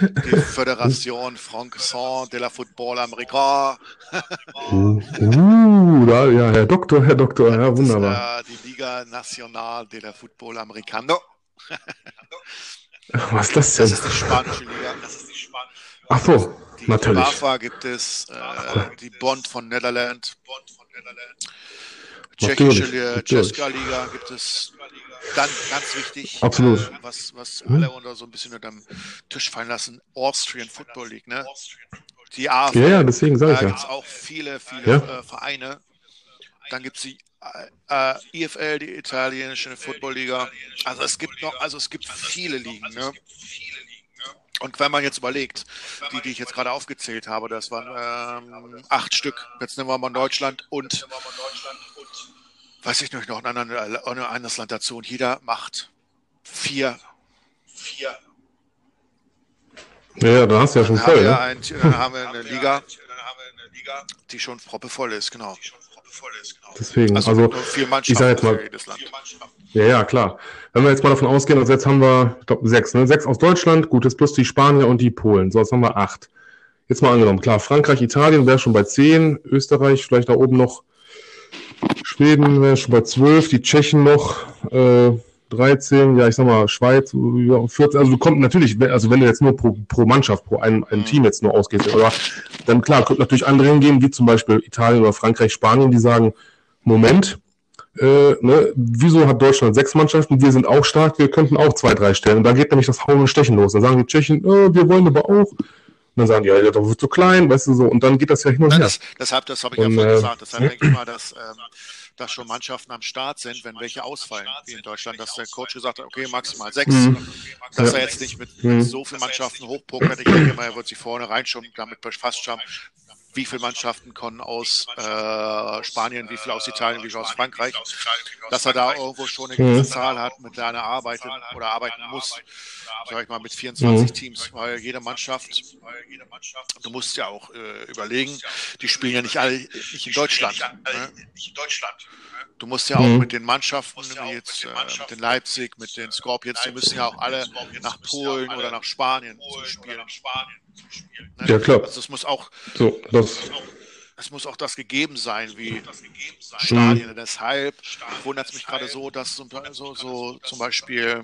die Föderation Francois de la Football America. uh, uh, da, ja, Herr Doktor, Herr Doktor, ja, wunderbar. Ist, äh, die Liga Nacional de la Football Americano. Was ist das denn? Das ist die spanische Liga. Das ist die spanische Liga. Ach so. Die Natürlich. BAFA gibt es, äh, die Bond von Netherlands, tschechische Liga, Česká Liga gibt es. Dann ganz wichtig, Absolut. Äh, was, was alle unter so ein bisschen unter dem Tisch fallen lassen, Austrian Football League, ne? Die AFL, ja, ja, deswegen sage ich da ja. gibt es auch viele, viele ja. äh, Vereine. Dann gibt es die äh, IFL, die italienische Football Liga. Also es gibt noch, also es gibt viele Ligen, ne? Und wenn man jetzt überlegt, die, die ich jetzt gerade aufgezählt habe, das waren ähm, acht Stück. Jetzt nehmen wir mal Deutschland und, weiß ich nicht, noch ein, anderes Land dazu. Und jeder macht vier. Vier. Ja, da hast du ja schon voll. Ja, ein, dann haben wir eine Liga, die schon proppevoll ist, genau. Deswegen, also, also vier Mannschaften ich sage jetzt mal, ja, ja, klar. Wenn wir jetzt mal davon ausgehen, also jetzt haben wir, ich glaube, sechs, ne? Sechs aus Deutschland, gut, jetzt plus die Spanier und die Polen. So, jetzt haben wir acht. Jetzt mal angenommen, klar, Frankreich, Italien wäre schon bei zehn, Österreich vielleicht da oben noch, Schweden wäre schon bei zwölf, die Tschechen noch, äh, 13, ja, ich sag mal, Schweiz, ja, 14, also du kommst natürlich, also wenn du jetzt nur pro, pro Mannschaft, pro ein, ein mhm. Team jetzt nur ausgehst, aber dann klar, könnte natürlich andere hingehen, wie zum Beispiel Italien oder Frankreich, Spanien, die sagen, Moment, äh, ne, wieso hat Deutschland sechs Mannschaften? Wir sind auch stark, wir könnten auch zwei, drei stellen. Und da geht nämlich das Hauen und Stechen los. Dann sagen die Tschechen, äh, wir wollen aber auch. Und dann sagen die, ja, der wird zu klein, weißt du so. Und dann geht das ja hin und her. Das, deshalb, das habe ich und, ja vorhin äh, gesagt. Deshalb denke ich mal, dass, ähm, dass schon Mannschaften am Start sind, wenn welche ausfallen, wie in Deutschland, dass der Coach gesagt hat, okay, maximal sechs. Mhm. Dass ja. er jetzt nicht mit, mit so vielen Mannschaften hochpokert. Ich denke mal, er wird sich vorne rein schon damit befasst haben, wie viele Mannschaften kommen aus äh, Spanien, wie viele aus Italien, wie viele aus Frankreich, dass er da irgendwo schon eine gewisse mhm. Zahl hat, mit der er arbeiten oder arbeiten muss, sag ich mal, mit 24 mhm. Teams, weil jede Mannschaft, du musst ja auch äh, überlegen, die spielen ja nicht alle nicht in Deutschland. Ne? Du musst ja auch mhm. mit den Mannschaften, wie jetzt äh, mit den Leipzig, mit den Scorpions, die müssen ja auch alle nach Polen oder nach Spanien zum Spielen. Ne? Ja, klar. Also es muss auch, so, das, es muss auch das gegeben sein, wie Stadien. Mhm. Deshalb wundert es mich gerade so, dass so, so, so zum Beispiel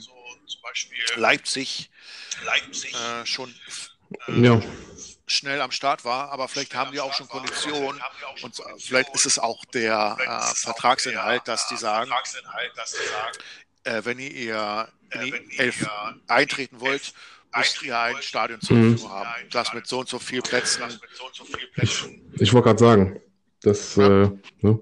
Leipzig, äh, schon äh, ja. Schnell am Start war, aber vielleicht haben die auch schon Konditionen und vielleicht ist es auch der äh, Vertragsinhalt, dass die sagen, äh, wenn ihr, ihr in die Elf eintreten wollt, müsst ihr ein Stadion zur mhm. Verfügung haben. Das mit so und so viel Plätzen. Ich, ich wollte gerade sagen, das, ja. äh, ne?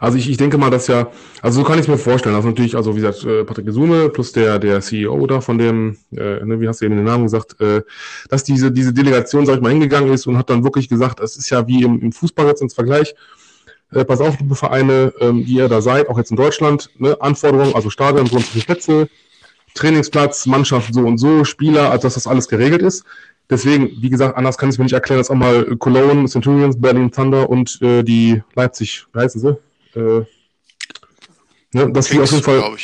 Also ich, ich denke mal, dass ja, also so kann ich mir vorstellen, also natürlich, also wie gesagt, äh, Patrick Gesume plus der, der CEO da von dem, äh, ne, wie hast du eben den Namen gesagt, äh, dass diese, diese Delegation, sag ich mal, hingegangen ist und hat dann wirklich gesagt, es ist ja wie im, im Fußball jetzt ins Vergleich, äh, pass auf, liebe Vereine, ähm, die ihr da seid, auch jetzt in Deutschland, ne, Anforderungen, also Stadion, viele Plätze, Trainingsplatz, Mannschaft so und so, Spieler, als dass das alles geregelt ist. Deswegen, wie gesagt, anders kann ich es mir nicht erklären, dass auch mal Cologne, Centurions, Berlin Thunder und äh, die Leipzig, wie heißen sie? Äh, ne, dass Kings, die auf jeden Fall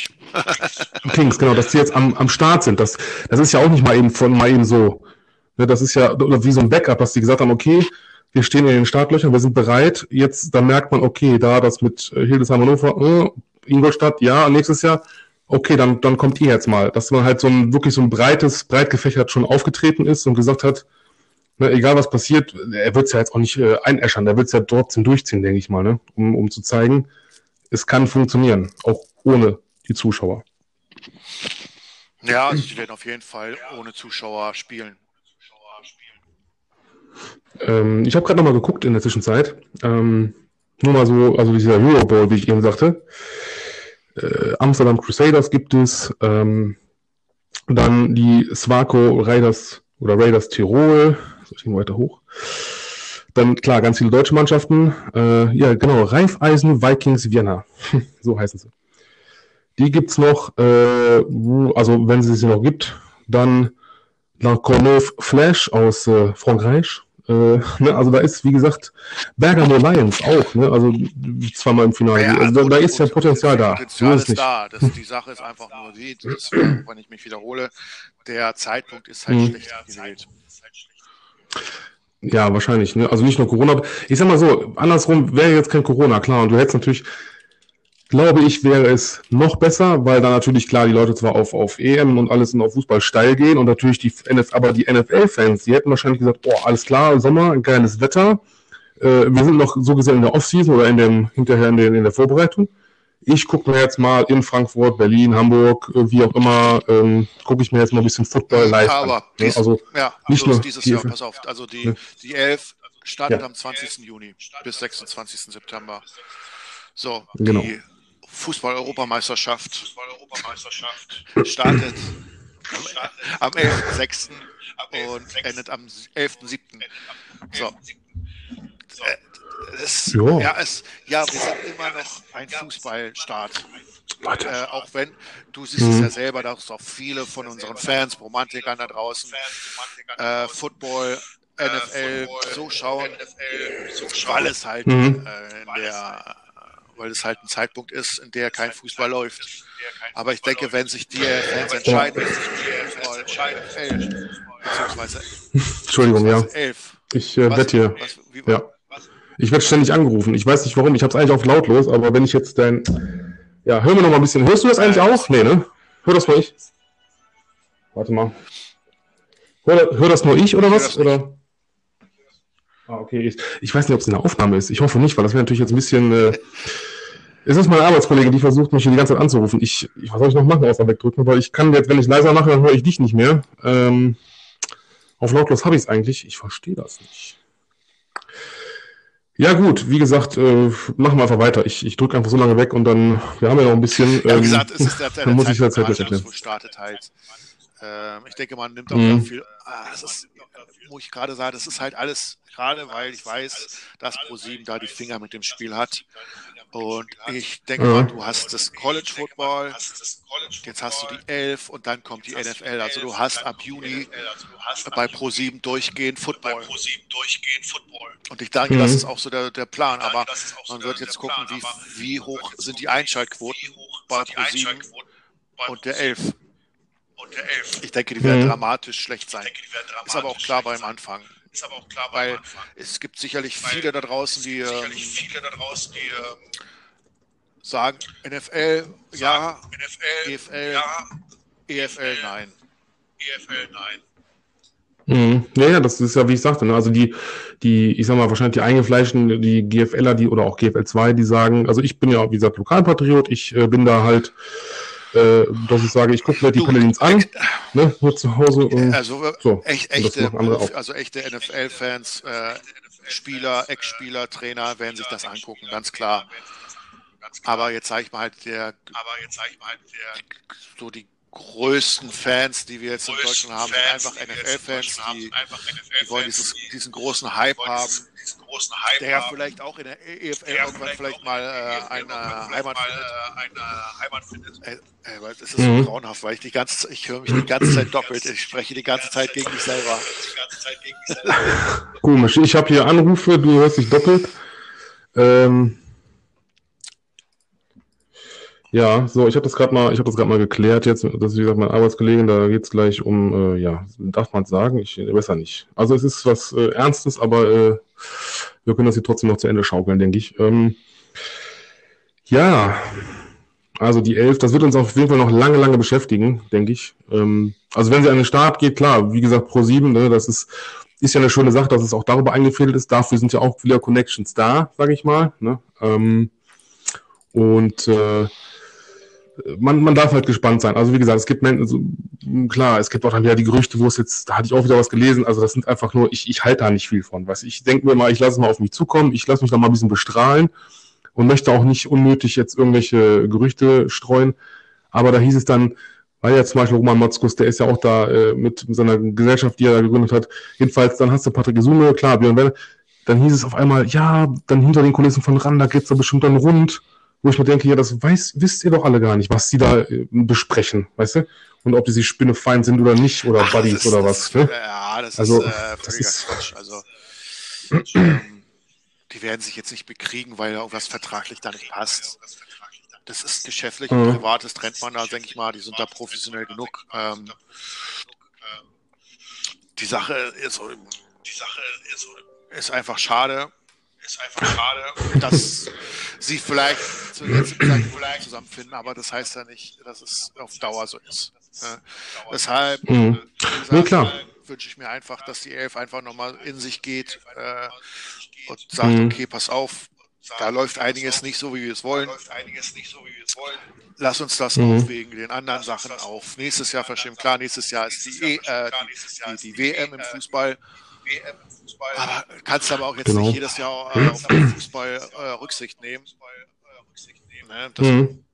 Kings, genau, dass die jetzt am, am Start sind. Das, das ist ja auch nicht mal eben von mal eben so. Ne, das ist ja oder wie so ein Backup, dass die gesagt haben, okay, wir stehen in den Startlöchern, wir sind bereit. Jetzt, da merkt man, okay, da das mit äh, Hildesheim Hannover, äh, Ingolstadt, ja, nächstes Jahr okay, dann, dann kommt ihr jetzt mal. Dass man halt so ein wirklich so ein breites, breit gefächert schon aufgetreten ist und gesagt hat, ne, egal was passiert, er wird es ja jetzt auch nicht äh, einäschern, der wird es ja trotzdem durchziehen, denke ich mal, ne? um, um zu zeigen, es kann funktionieren, auch ohne die Zuschauer. Ja, also die werden auf jeden Fall ohne Zuschauer spielen. Ähm, ich habe gerade nochmal geguckt in der Zwischenzeit. Ähm, nur mal so, also dieser Euro Bowl, wie ich eben sagte äh, Amsterdam Crusaders gibt es, ähm, dann die Swaco Raiders oder Raiders Tirol, ich weiter hoch. Dann klar, ganz viele deutsche Mannschaften. Äh, ja, genau, Raiffeisen Vikings Vienna. so heißen sie. Die gibt's noch, äh, also wenn sie sie noch gibt, dann La Courneuve Flash aus äh, Frankreich. Äh, ne, also da ist, wie gesagt, Bergamo Lions auch, ne? also zweimal im Finale. Ja, also da, da ist ja Potenzial da. Potenzial ist, ist da. Das, die Sache ist einfach nur die, das, wenn ich mich wiederhole, der Zeitpunkt ist halt mhm. schlecht gewählt. Ja, wahrscheinlich. Ne? Also nicht nur Corona. Ich sag mal so, andersrum wäre jetzt kein Corona, klar. Und du hättest natürlich glaube ich, wäre es noch besser, weil da natürlich klar die Leute zwar auf, auf EM und alles und auf Fußball steil gehen und natürlich die NF, aber die NFL-Fans, die hätten wahrscheinlich gesagt, boah, alles klar, Sommer, geiles Wetter. Äh, wir sind noch so gesehen in der Offseason oder in dem, hinterher in, den, in der Vorbereitung. Ich gucke mir jetzt mal in Frankfurt, Berlin, Hamburg, äh, wie auch immer, ähm, gucke ich mir jetzt mal ein bisschen Football live aber an. Dies, also ja, nicht nur dieses Jahr, pass auf, also die, ne? die Elf startet ja. am 20. Juni bis 26. September. So, genau. die Fußball-Europameisterschaft Fußball startet am 11.06. und endet am 11.07. So. Äh, es, ja, es, ja, wir sind immer noch ein Fußballstaat. Äh, auch wenn, du siehst mhm. es ja selber, dass auch viele von unseren Fans, Romantikern da draußen, äh, Football, NFL so schauen, weil es halt mhm. äh, in der weil es halt ein Zeitpunkt ist, in der kein Fußball läuft. Aber ich denke, wenn sich die Fans entscheiden, beziehungsweise Entschuldigung, ja. Elf. Ich äh, werde hier. Was, wie, ja. Ich werde ständig angerufen. Ich weiß nicht warum. Ich habe es eigentlich auf lautlos, aber wenn ich jetzt dein. Ja, hör mir noch mal ein bisschen. Hörst du das eigentlich auch? Nee, ne? Hör das nur ich. Warte mal. Hör, hör das nur ich oder was? Oder? Ah, okay. Ich, ich weiß nicht, ob es eine Aufnahme ist. Ich hoffe nicht, weil das wäre natürlich jetzt ein bisschen. Äh, es ist meine Arbeitskollegin, die versucht, mich hier die ganze Zeit anzurufen. Ich, ich was soll ich noch machen, außer wegdrücken? Weil ich kann jetzt, wenn ich leiser mache, dann höre ich dich nicht mehr. Ähm, auf lautlos habe ich es eigentlich. Ich verstehe das nicht. Ja gut, wie gesagt, äh, machen wir einfach weiter. Ich, ich drücke einfach so lange weg und dann, wir haben ja noch ein bisschen. Ähm, ja, wie gesagt, es ist der, der, der muss ich halt erklären. startet halt. Ähm, ich denke, man nimmt auch mhm. viel. Ah, es ist, wo ich gerade sage, das ist halt alles, gerade weil ich weiß, dass ProSieben da die Finger mit dem Spiel hat. Und ich denke mal, du hast das College Football, jetzt hast du die 11 und dann kommt die NFL. Also du hast ab Juni bei Pro7 durchgehend Football. Und ich denke, mhm. das ist auch so der, der Plan. Aber man wird jetzt gucken, wie, wie hoch sind die Einschaltquoten bei Pro7 und der 11. Ich denke, die werden mhm. dramatisch schlecht sein. Ist aber auch klar beim Anfang. Ist aber auch klar Weil es gibt sicherlich viele da draußen, die, ähm, viele da draußen, die ähm, sagen, NFL, ja, NFL, EFL, ja, EFL, nein. EFL, nein. Mhm. Ja, ja, das ist ja, wie ich sagte, ne? also die, die, ich sag mal, wahrscheinlich die eingefleischten, die GFLer, die oder auch GFL 2, die sagen, also ich bin ja, wie gesagt, Lokalpatriot, ich äh, bin da halt äh, dass ich sage, ich gucke mir die Paladins an, ne, nur zu Hause. Und, also, so, echt, echte, also echte NFL-Fans, äh, Spieler, Ex-Spieler, Trainer werden sich das angucken, ganz klar. Aber jetzt sage ich mal halt der, aber jetzt sage ich mal halt der, so die größten Fans, die wir jetzt in Deutschland haben, sind einfach NFL-Fans, die, die, wollen dieses, diesen großen Hype haben, der ja vielleicht auch in der EFL irgendwann vielleicht mal äh, eine, Heimat findet. Äh, äh, das ist so mhm. grauenhaft, weil ich die ganze ich höre mich die ganze Zeit doppelt, ich spreche die ganze Zeit gegen mich selber. Komisch, ich habe hier Anrufe, du hörst dich doppelt. Ähm, ja, so, ich habe das gerade mal, ich habe das gerade mal geklärt jetzt, das ist wie gesagt mein Arbeitskollegen, da geht es gleich um, äh, ja, darf man sagen, ich besser nicht. Also es ist was äh, Ernstes, aber äh, wir können das hier trotzdem noch zu Ende schaukeln, denke ich. Ähm, ja, also die Elf, das wird uns auf jeden Fall noch lange, lange beschäftigen, denke ich. Ähm, also wenn sie an den Start geht, klar, wie gesagt, Pro 7, ne, das ist, ist ja eine schöne Sache, dass es auch darüber eingefädelt ist. Dafür sind ja auch wieder Connections da, sage ich mal. Ne? Ähm, und äh, man, man darf halt gespannt sein. Also wie gesagt, es gibt also, klar, es gibt auch dann wieder die Gerüchte, wo es jetzt, da hatte ich auch wieder was gelesen, also das sind einfach nur, ich, ich halte da nicht viel von. Was ich denke mir mal, ich lasse es mal auf mich zukommen, ich lasse mich da mal ein bisschen bestrahlen und möchte auch nicht unnötig jetzt irgendwelche Gerüchte streuen. Aber da hieß es dann, weil ja zum Beispiel Roman Motzkus, der ist ja auch da äh, mit seiner Gesellschaft, die er da gegründet hat. Jedenfalls, dann hast du Patrick Gesume, klar, Björn Werner, dann hieß es auf einmal, ja, dann hinter den Kulissen von Ran, da geht's da bestimmt dann rund wo ich mir denke, ja, das weiß, wisst ihr doch alle gar nicht, was die da äh, besprechen, weißt du? Und ob die sich Spinnefeind sind oder nicht oder Ach, Buddies ist, oder was. ne? Ja, das also, ist äh, das ist, Quatsch. Also ähm, die werden sich jetzt nicht bekriegen, weil irgendwas vertraglich da nicht passt. Das ist geschäftlich und mhm. privates trennt man da, denke ich mal, die sind da professionell genug. Ähm, die Sache ist, die Sache ist, ist einfach schade, ist einfach schade, dass sie vielleicht zu jetzt vielleicht zusammenfinden, aber das heißt ja nicht, dass es auf Dauer so ist. Ja. Deshalb mhm. gesagt, nee, wünsche ich mir einfach, dass die Elf einfach nochmal in sich geht äh, und sagt, mhm. okay, pass auf, da läuft einiges nicht so, wie wir es wollen. Lass uns das mhm. auch wegen den anderen Sachen auf nächstes Jahr verschieben. Klar, nächstes Jahr ist die, e, äh, die, die WM im Fußball. Aber kannst aber auch jetzt genau. nicht jedes Jahr äh, auf den Fußball äh, Rücksicht nehmen. Ne, mhm.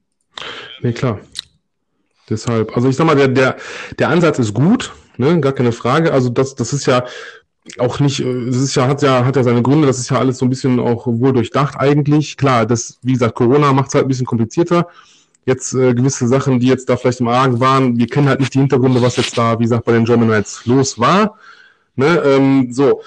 Nee, klar. Deshalb, also ich sag mal, der, der, der Ansatz ist gut, ne, gar keine Frage. Also das, das ist ja auch nicht, äh, das ist ja, hat ja, hat ja seine Gründe, das ist ja alles so ein bisschen auch wohl durchdacht eigentlich. Klar, das, wie gesagt, Corona macht es halt ein bisschen komplizierter. Jetzt äh, gewisse Sachen, die jetzt da vielleicht im Argen waren, wir kennen halt nicht die Hintergründe, was jetzt da, wie gesagt, bei den German Knights los war. Ne, ähm, so.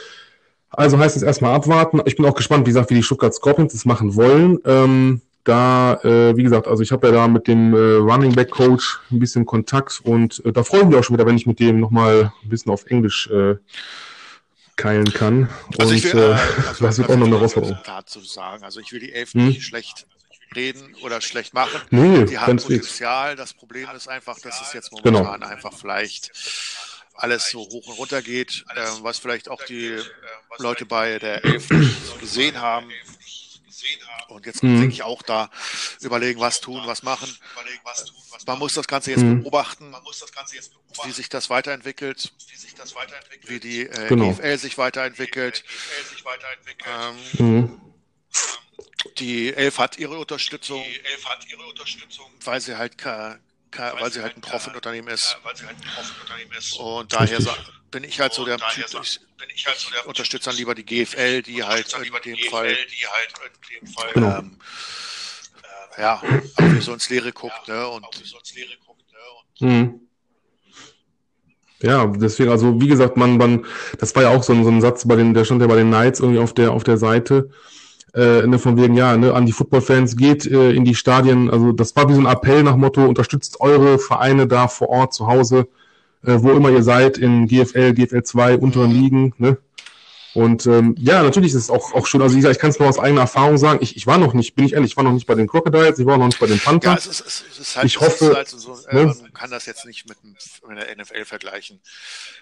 Also heißt es erstmal abwarten. Ich bin auch gespannt, wie gesagt, wie die Stuttgart Scorpions das machen wollen. Ähm, da, äh, wie gesagt, also ich habe ja da mit dem äh, Running Back Coach ein bisschen Kontakt und äh, da freue ich mich auch schon wieder, wenn ich mit dem nochmal ein bisschen auf Englisch äh, keilen kann. Also und, ich will, äh, also das wird auch noch eine Herausforderung. Dazu sagen. Also ich will die Elf hm? nicht schlecht reden oder schlecht machen. Nee, die haben Potenzial. Das Problem ist einfach, dass es jetzt genau. momentan genau. einfach vielleicht alles so hoch und runter geht, äh, was vielleicht auch die Leute bei der Elf gesehen haben. Und jetzt mhm. denke ich auch da überlegen, was tun, was machen. Man muss das Ganze jetzt mhm. beobachten, wie sich das weiterentwickelt, wie die äh, genau. EFL sich weiterentwickelt. Ähm, mhm. Die Elf hat ihre Unterstützung, weil sie halt weil sie halt ein Profit-Unternehmen ist. Und daher bin ich halt so der Typ, ich, unterstütze dann lieber die GFL, die halt in dem Fall, genau. ähm, äh, ja, auch so ins Leere guckt, ne, und mhm. Ja, deswegen, also wie gesagt, man, man, das war ja auch so ein, so ein Satz bei den, der stand ja bei den Knights irgendwie auf der, auf der Seite, äh, ne, von wegen, ja, ne, an die Footballfans, geht äh, in die Stadien. Also das war wie so ein Appell nach Motto, unterstützt eure Vereine da vor Ort zu Hause, äh, wo immer ihr seid, in GFL, GFL 2, unteren Ligen, ne? Und ähm, ja, natürlich ist es auch, auch schön. Also ich, ich kann es nur aus eigener Erfahrung sagen. Ich, ich war noch nicht, bin ich ehrlich, ich war noch nicht bei den Crocodiles, ich war noch nicht bei den Panthers. Ja, es ist, es ist halt, ich hoffe, halt so, äh, ne? man kann das jetzt nicht mit, mit der NFL vergleichen.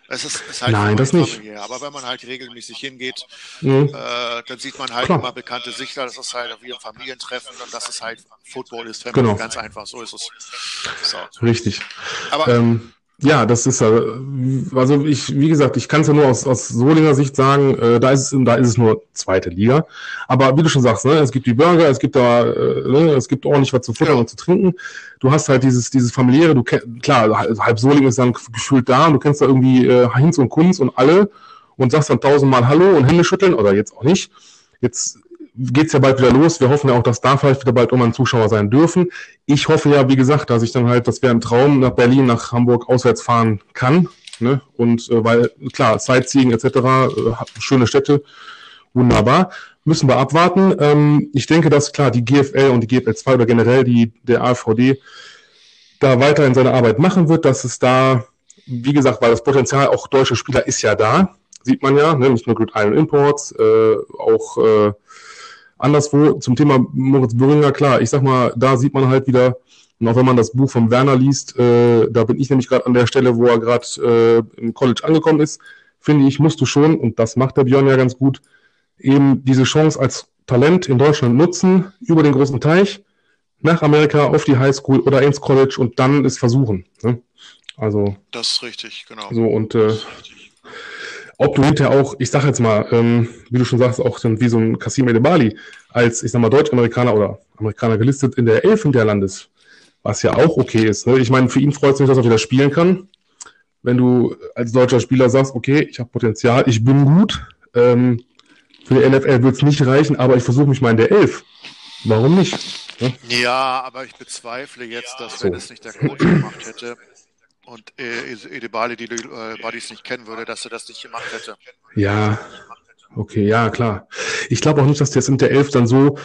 Es ist, ist halt Nein, das nicht. Aber wenn man halt regelmäßig hingeht, mhm. äh, dann sieht man halt Klar. immer bekannte Sichter. Das ist halt wie ein Familientreffen und das ist halt Football ist Family. Genau. Ganz einfach, so ist es. So. Richtig. Aber ähm, ja, das ist also ich, wie gesagt, ich kann es ja nur aus, aus Solinger Sicht sagen, äh, da ist es, da ist es nur zweite Liga. Aber wie du schon sagst, ne, es gibt die Burger, es gibt da, äh, ne, es gibt ordentlich was zu futtern ja. und zu trinken. Du hast halt dieses, dieses familiäre, du klar, halb Solingen ist dann gefühlt da und du kennst da irgendwie äh, Hinz und Kunz und alle und sagst dann tausendmal Hallo und Hände schütteln oder jetzt auch nicht. Jetzt geht's ja bald wieder los. Wir hoffen ja auch, dass da vielleicht wieder bald irgendwann Zuschauer sein dürfen. Ich hoffe ja, wie gesagt, dass ich dann halt, das wäre ein Traum, nach Berlin, nach Hamburg auswärts fahren kann. Ne? Und äh, weil, klar, Sightseeing etc., äh, schöne Städte, wunderbar. Müssen wir abwarten. Ähm, ich denke, dass klar die GFL und die GFL 2 oder generell die, der AVD da weiterhin seine Arbeit machen wird, dass es da, wie gesagt, weil das Potenzial auch deutsche Spieler ist ja da, sieht man ja, ne? nicht nur Grid Iron Imports, äh, auch äh, anderswo zum Thema Moritz Böhringer, klar, ich sag mal, da sieht man halt wieder, und auch wenn man das Buch von Werner liest, äh, da bin ich nämlich gerade an der Stelle, wo er gerade äh, im College angekommen ist, finde ich, musst du schon, und das macht der Björn ja ganz gut, eben diese Chance als Talent in Deutschland nutzen, über den großen Teich, nach Amerika, auf die Highschool oder ins College und dann es versuchen. Ne? Also. Das ist richtig, genau. So, und äh, ob du hinterher auch, ich sag jetzt mal, ähm, wie du schon sagst, auch dann wie so ein Kasim Edebali als, ich sag mal, Deutsch-Amerikaner oder Amerikaner gelistet in der Elfen der Landes, was ja auch okay ist. Ne? Ich meine, für ihn freut es mich, dass er wieder spielen kann. Wenn du als deutscher Spieler sagst, okay, ich habe Potenzial, ich bin gut, ähm, für die NFL wird es nicht reichen, aber ich versuche mich mal in der Elf. Warum nicht? Ne? Ja, aber ich bezweifle jetzt, dass so. wenn es nicht der Coach gemacht hätte und äh, Edebali die äh, Buddies nicht kennen würde, dass er das nicht gemacht hätte. Ja, okay, ja, klar. Ich glaube auch nicht, dass der jetzt mit der Elf dann so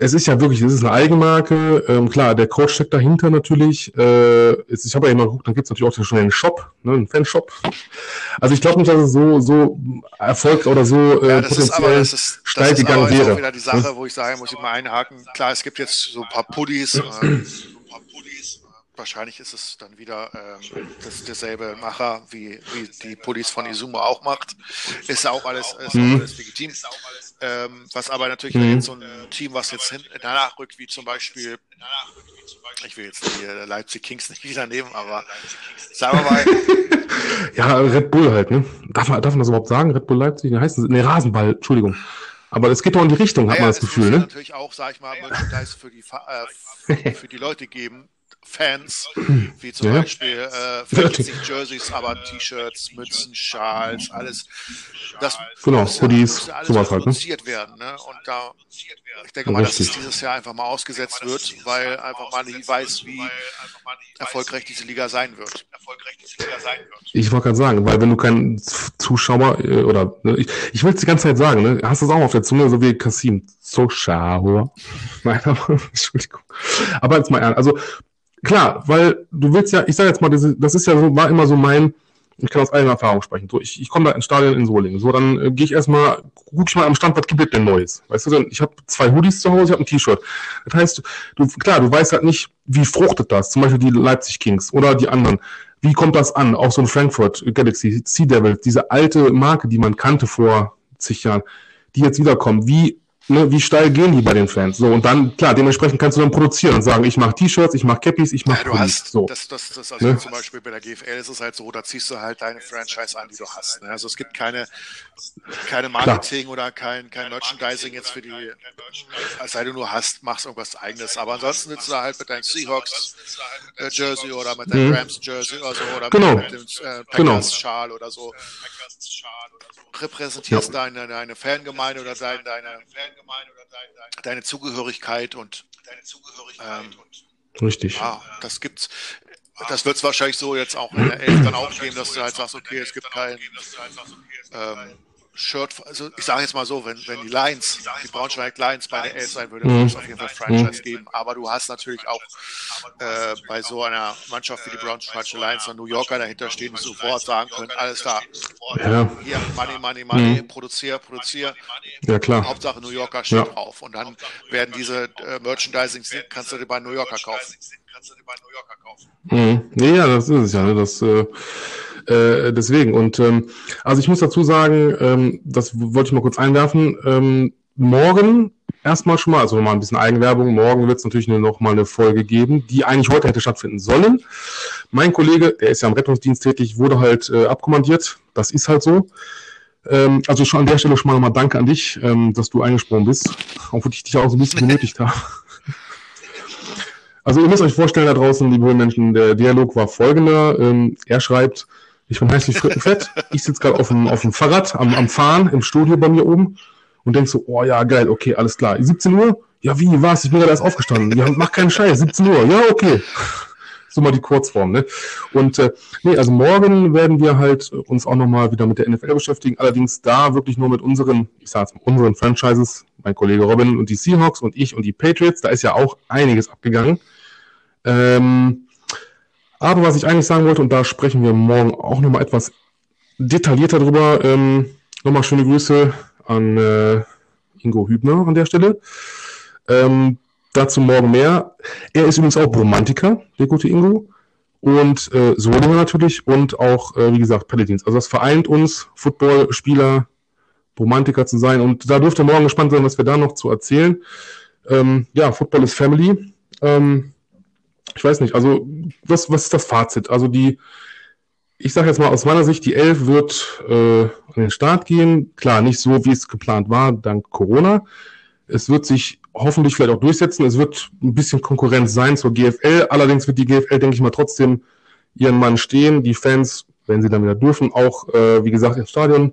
es ist ja wirklich, es ist eine Eigenmarke. Ähm, klar, der Coach steckt dahinter natürlich. Äh, ich habe ja immer geguckt, dann gibt's natürlich auch schon einen Shop, ne, einen Fanshop. Also ich glaube nicht, dass es so, so Erfolg oder so äh, ja, das potenziell ist aber, ist, steil gegangen wäre. Das ist auch wieder die Sache, wo ich sage, muss ich mal einhaken. Klar, es gibt jetzt so ein paar Puddies. Äh, wahrscheinlich ist es dann wieder ähm, das, derselbe Macher, wie, wie die Pullis von Izuma auch macht. Ist auch alles, ist mhm. auch alles legitim. Ähm, was aber natürlich mhm. jetzt so ein Team, was jetzt hin, danach rückt, wie zum Beispiel, ich will jetzt die äh, Leipzig Kings nicht wieder nehmen, aber sagen wir mal. ja, Red Bull halt, ne? Darf man, darf man das überhaupt sagen? Red Bull Leipzig? Wie heißt das? Ne, Rasenball, Entschuldigung. Aber es geht doch in die Richtung, hat ja, man das Gefühl, ne? natürlich auch, sag ich mal, Merchandise für die, äh, für die Leute geben, Fans, wie zum ja. Beispiel äh, vielleicht nicht Jerseys, aber T-Shirts, Mützen, Schals, alles. Das genau, muss, Hoodies, muss alles sowas halt, ne? produziert werden. Ne? Und da, ich denke mal, dass es dieses Jahr einfach mal ausgesetzt wird, weil einfach mal nicht weiß, wie erfolgreich diese Liga sein wird. Ich wollte gerade sagen, weil wenn du keinen Zuschauer äh, oder ne, ich, ich will es die ganze Zeit sagen, ne? hast du es auch auf der Zunge, so wie Kassim. Zuschauer. Nein, aber Entschuldigung. Aber jetzt mal ernst. Also Klar, weil du willst ja, ich sage jetzt mal, das ist, das ist ja so, war immer so mein, ich kann aus eigener Erfahrung sprechen. So, ich, ich komme da ins Stadion in Solingen. So, dann äh, gehe ich erstmal, guck ich mal am Stand, was gibt es denn Neues? Weißt du, ich habe zwei Hoodies zu Hause, ich habe ein T-Shirt. Das heißt, du, klar, du weißt halt nicht, wie fruchtet das, zum Beispiel die Leipzig Kings oder die anderen. Wie kommt das an? Auch so ein Frankfurt Galaxy, Sea Devil, diese alte Marke, die man kannte vor zig Jahren, die jetzt wiederkommen. Wie ne, wie steil gehen die bei den Fans? So, und dann, klar, dementsprechend kannst du dann produzieren und sagen, ich mache T-Shirts, ich mache Cappies, ich mache ja, du hast, so. Das, das, das, also ne? zum Beispiel bei der GFL ist es halt so, da ziehst du halt deine Franchise an, die du hast. Ne? Also es gibt keine, keine Marketing klar. oder kein, kein Merchandising jetzt für die, als sei du nur hast, machst irgendwas eigenes. Aber ansonsten sitzt du da halt mit deinem Seahawks äh, Jersey oder mit deinem mhm. Rams Jersey oder so oder genau. mit dem äh, Packers Schal oder so repräsentierst ja. deine, deine Fangemeinde oder deine, deine, deine Zugehörigkeit und ähm, Richtig. Ja, das gibt's. Das wird es wahrscheinlich so jetzt auch in der Elf dann auch geben, dass du halt sagst, okay, es gibt kein ähm, Shirt, also ich sage jetzt mal so, wenn, wenn die Lions, die Braunschweig Lions bei der Elf sein würde, würde es auf jeden Fall Franchise geben. Aber du hast natürlich auch äh, bei so einer Mannschaft wie die Braunschweig Lions und New Yorker dahinter stehen, die sofort sagen können, alles da, ja. hier, Money, Money, Money, mhm. produzier, produzier. Ja, klar. Hauptsache New Yorker steht ja. drauf. Und dann werden diese äh, Merchandising, kannst du dir bei New Yorker kaufen. Mhm. Ja, das ist es ja. Ne? Das, äh, äh, deswegen. Und ähm, also ich muss dazu sagen, ähm, das wollte ich mal kurz einwerfen. Ähm, morgen erstmal schon mal, also nochmal ein bisschen Eigenwerbung. Morgen wird es natürlich noch mal eine Folge geben, die eigentlich heute hätte stattfinden sollen. Mein Kollege, der ist ja im Rettungsdienst tätig, wurde halt äh, abkommandiert. Das ist halt so. Ähm, also schon an der Stelle schon mal nochmal Danke an dich, ähm, dass du eingesprungen bist, obwohl ich dich auch so ein bisschen benötigt habe. Also ihr müsst euch vorstellen da draußen, liebe Menschen, der Dialog war folgender. Ähm, er schreibt, ich bin heißlich frittenfett. Ich sitze gerade auf dem, auf dem Fahrrad am, am Fahren im Studio bei mir oben und denk so, oh ja, geil, okay, alles klar. 17 Uhr? Ja, wie, was? Ich bin gerade erst aufgestanden. Ja, mach keinen Scheiß, 17 Uhr. Ja, okay. So mal die Kurzform, ne? Und äh, nee, also morgen werden wir halt uns auch nochmal wieder mit der NFL beschäftigen. Allerdings da wirklich nur mit unseren, ich sag's mal, unseren Franchises, mein Kollege Robin und die Seahawks und ich und die Patriots. Da ist ja auch einiges abgegangen. Ähm, aber was ich eigentlich sagen wollte, und da sprechen wir morgen auch nochmal etwas detaillierter drüber, ähm, nochmal schöne Grüße an äh, Ingo Hübner an der Stelle. Ähm, dazu morgen mehr. Er ist übrigens auch Romantiker, der gute Ingo. Und äh, Solinger natürlich und auch, äh, wie gesagt, Paladins. Also das vereint uns, Footballspieler, Romantiker zu sein. Und da dürft ihr morgen gespannt sein, was wir da noch zu erzählen. Ähm, ja, Football ist Family. Ähm, ich weiß nicht, also was, was ist das Fazit? Also die, ich sage jetzt mal aus meiner Sicht, die Elf wird äh, an den Start gehen. Klar, nicht so, wie es geplant war, dank Corona. Es wird sich hoffentlich vielleicht auch durchsetzen. Es wird ein bisschen Konkurrenz sein zur GFL. Allerdings wird die GFL, denke ich mal, trotzdem ihren Mann stehen. Die Fans, wenn sie dann wieder dürfen, auch, äh, wie gesagt, ins Stadion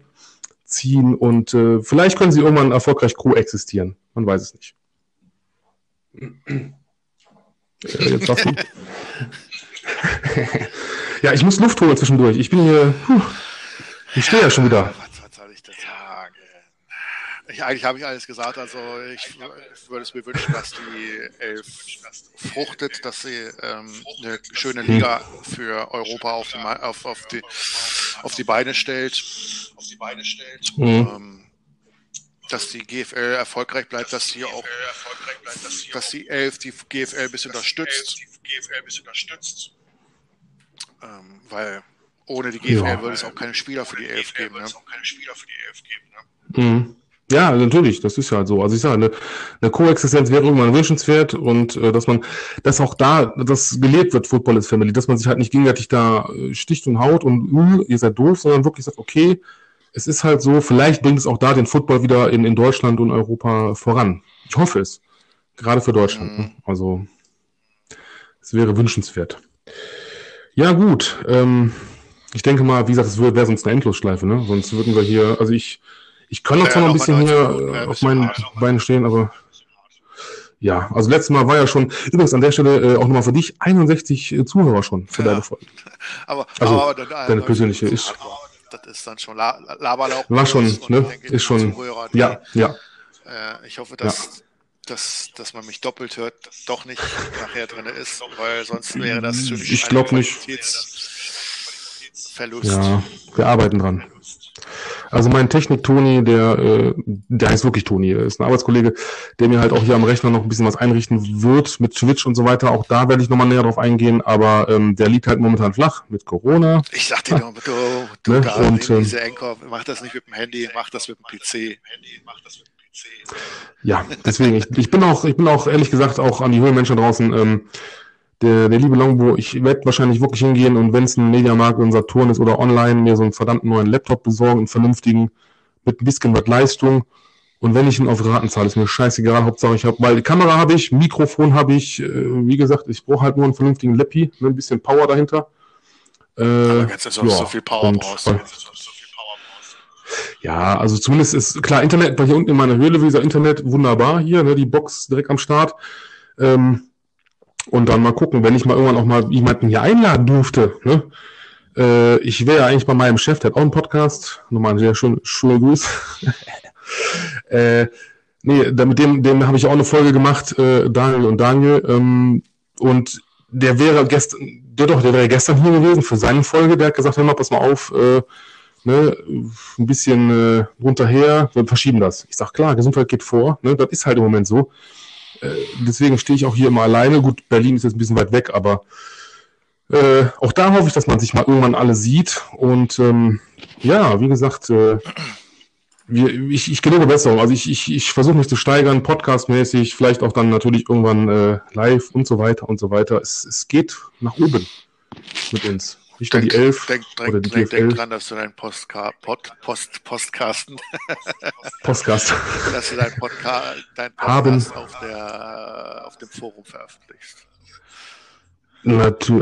ziehen. Und äh, vielleicht können sie irgendwann erfolgreich co-existieren. Man weiß es nicht. Äh, jetzt sagst du. ja, ich muss Luft holen zwischendurch. Ich bin hier. Puh, ich stehe ja schon wieder. Was, was soll ich sagen? Ich, eigentlich habe ich alles gesagt. Also ich, ich würde es mir wünschen, dass die Elf fruchtet, dass sie ähm, eine schöne Liga für Europa auf die, auf, auf die, auf die Beine stellt. Auf die Beine stellt. Mhm. Ähm, dass die GFL erfolgreich bleibt, dass sie auch, dass die Elf die GFL ein bisschen unterstützt. Ähm, weil ohne die GFL ja. würde es auch keine Spieler für die Elf geben. Ne? Mhm. Ja, natürlich, das ist ja halt so. Also ich sage, eine, eine Koexistenz wäre irgendwann wünschenswert und äh, dass man, dass auch da das gelebt wird, Football is Family, dass man sich halt nicht gegenseitig da äh, sticht und haut und uh, ihr seid doof, sondern wirklich sagt, okay, es ist halt so, vielleicht bringt es auch da den Football wieder in, in Deutschland und Europa voran. Ich hoffe es. Gerade für Deutschland. Mhm. Also es wäre wünschenswert. Ja, gut. Ähm, ich denke mal, wie gesagt, es wäre sonst eine Endlosschleife, ne? Sonst würden wir hier, also ich, ich kann noch ja, zwar noch ein bisschen hier äh, auf meinen Beinen stehen, aber ja, also letztes Mal war ja schon, übrigens an der Stelle äh, auch nochmal für dich, 61 äh, Zuhörer schon für ja. deine Folge. Aber, also, aber dann, deine persönliche ist. Das ist dann schon La Laberlaub. War schon, ne? Ist schon. Zuhörer, die, ja, ja. Äh, ich hoffe, dass, ja. dass, dass man mich doppelt hört, doch nicht nachher drin ist, weil sonst wäre das natürlich ich glaube nicht. Verlust. Ja, wir arbeiten dran. Also mein Technik-Toni, der, äh, der heißt wirklich Toni, der ist ein Arbeitskollege, der mir halt auch hier am Rechner noch ein bisschen was einrichten wird mit Twitch und so weiter. Auch da werde ich nochmal näher drauf eingehen, aber ähm, der liegt halt momentan flach mit Corona. Ich sag dir doch, du, du ne? da und, ähm, diese Anchor, mach das nicht mit dem Handy, mach das mit dem PC. Ja, deswegen, ich, ich bin auch, ich bin auch ehrlich gesagt auch an die Höhlenmenschen draußen, ähm, der, der liebe Longbo, ich werde wahrscheinlich wirklich hingehen und wenn es ein Mediamarkt oder ein Saturn ist oder online, mir so einen verdammten neuen Laptop besorgen, einen vernünftigen, mit ein bisschen was Leistung. Und wenn ich ihn auf Raten zahle, ist mir scheißegal, Hauptsache ich habe, weil die Kamera habe ich, Mikrofon habe ich, äh, wie gesagt, ich brauche halt nur einen vernünftigen Leppi, ne, ein bisschen Power dahinter. Äh, Aber ganz ja, so viel Power brauchst. Weil, ja, also zumindest ist klar, Internet, weil hier unten in meiner Höhle, wie gesagt, Internet wunderbar hier, ne, die Box direkt am Start. Ähm, und dann mal gucken, wenn ich mal irgendwann auch mal jemanden hier einladen durfte. Ne? Äh, ich wäre ja eigentlich bei meinem Chef, der hat auch einen Podcast. Nochmal einen sehr schönen, schönen Gruß. äh, nee, da, mit dem, dem habe ich auch eine Folge gemacht, äh, Daniel und Daniel. Ähm, und der wäre gestern, der doch, der wäre gestern hier gewesen für seine Folge. Der hat gesagt, hör mal, pass mal auf, äh, ne, ein bisschen äh, runterher, wir verschieben das. Ich sag klar, Gesundheit geht vor, ne, das ist halt im Moment so. Äh, deswegen stehe ich auch hier immer alleine. Gut, Berlin ist jetzt ein bisschen weit weg, aber äh, auch da hoffe ich, dass man sich mal irgendwann alle sieht. Und ähm, ja, wie gesagt, äh, wir, ich, ich gelobe Besserung. Also ich, ich, ich versuche mich zu steigern, podcastmäßig, vielleicht auch dann natürlich irgendwann äh, live und so weiter und so weiter. Es, es geht nach oben mit uns. Nicht denk, die Elf denk, denk, oder die denk, denk dran, dass du deinen Postka Pod, Post, Postkasten Postcast. dass du deinen Podca dein Podcast auf, der, auf dem Forum veröffentlichst.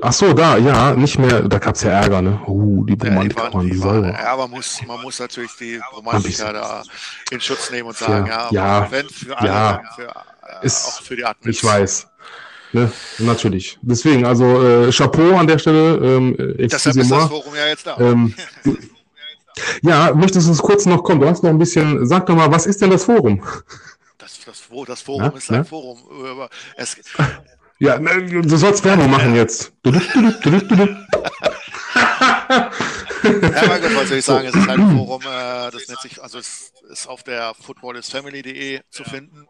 Ach so, da, ja, nicht mehr, da gab es ja Ärger, ne? Uh, die Romantiker ja, waren die sauer. Ja, man muss, man muss natürlich die Romantiker da in Schutz nehmen und sagen, ja, ja, wenn für alle, ja, für, äh, ist, auch für die Admins. Ich weiß. Ne, natürlich. Deswegen, also äh, Chapeau an der Stelle. Ähm, Deshalb ist das Forum ja jetzt da. Ähm, ja, möchtest du uns kurz noch kommen? Du hast noch ein bisschen, sag doch mal, was ist denn das Forum? Das, das, das Forum ja, ist ein ja? Forum. Es, ja, ne, du sollst Werbung machen jetzt. ja, mein Gott, was soll ich sagen? Es ist ein Forum, äh, das nennt sich, also es ist auf der footballisfamily.de zu finden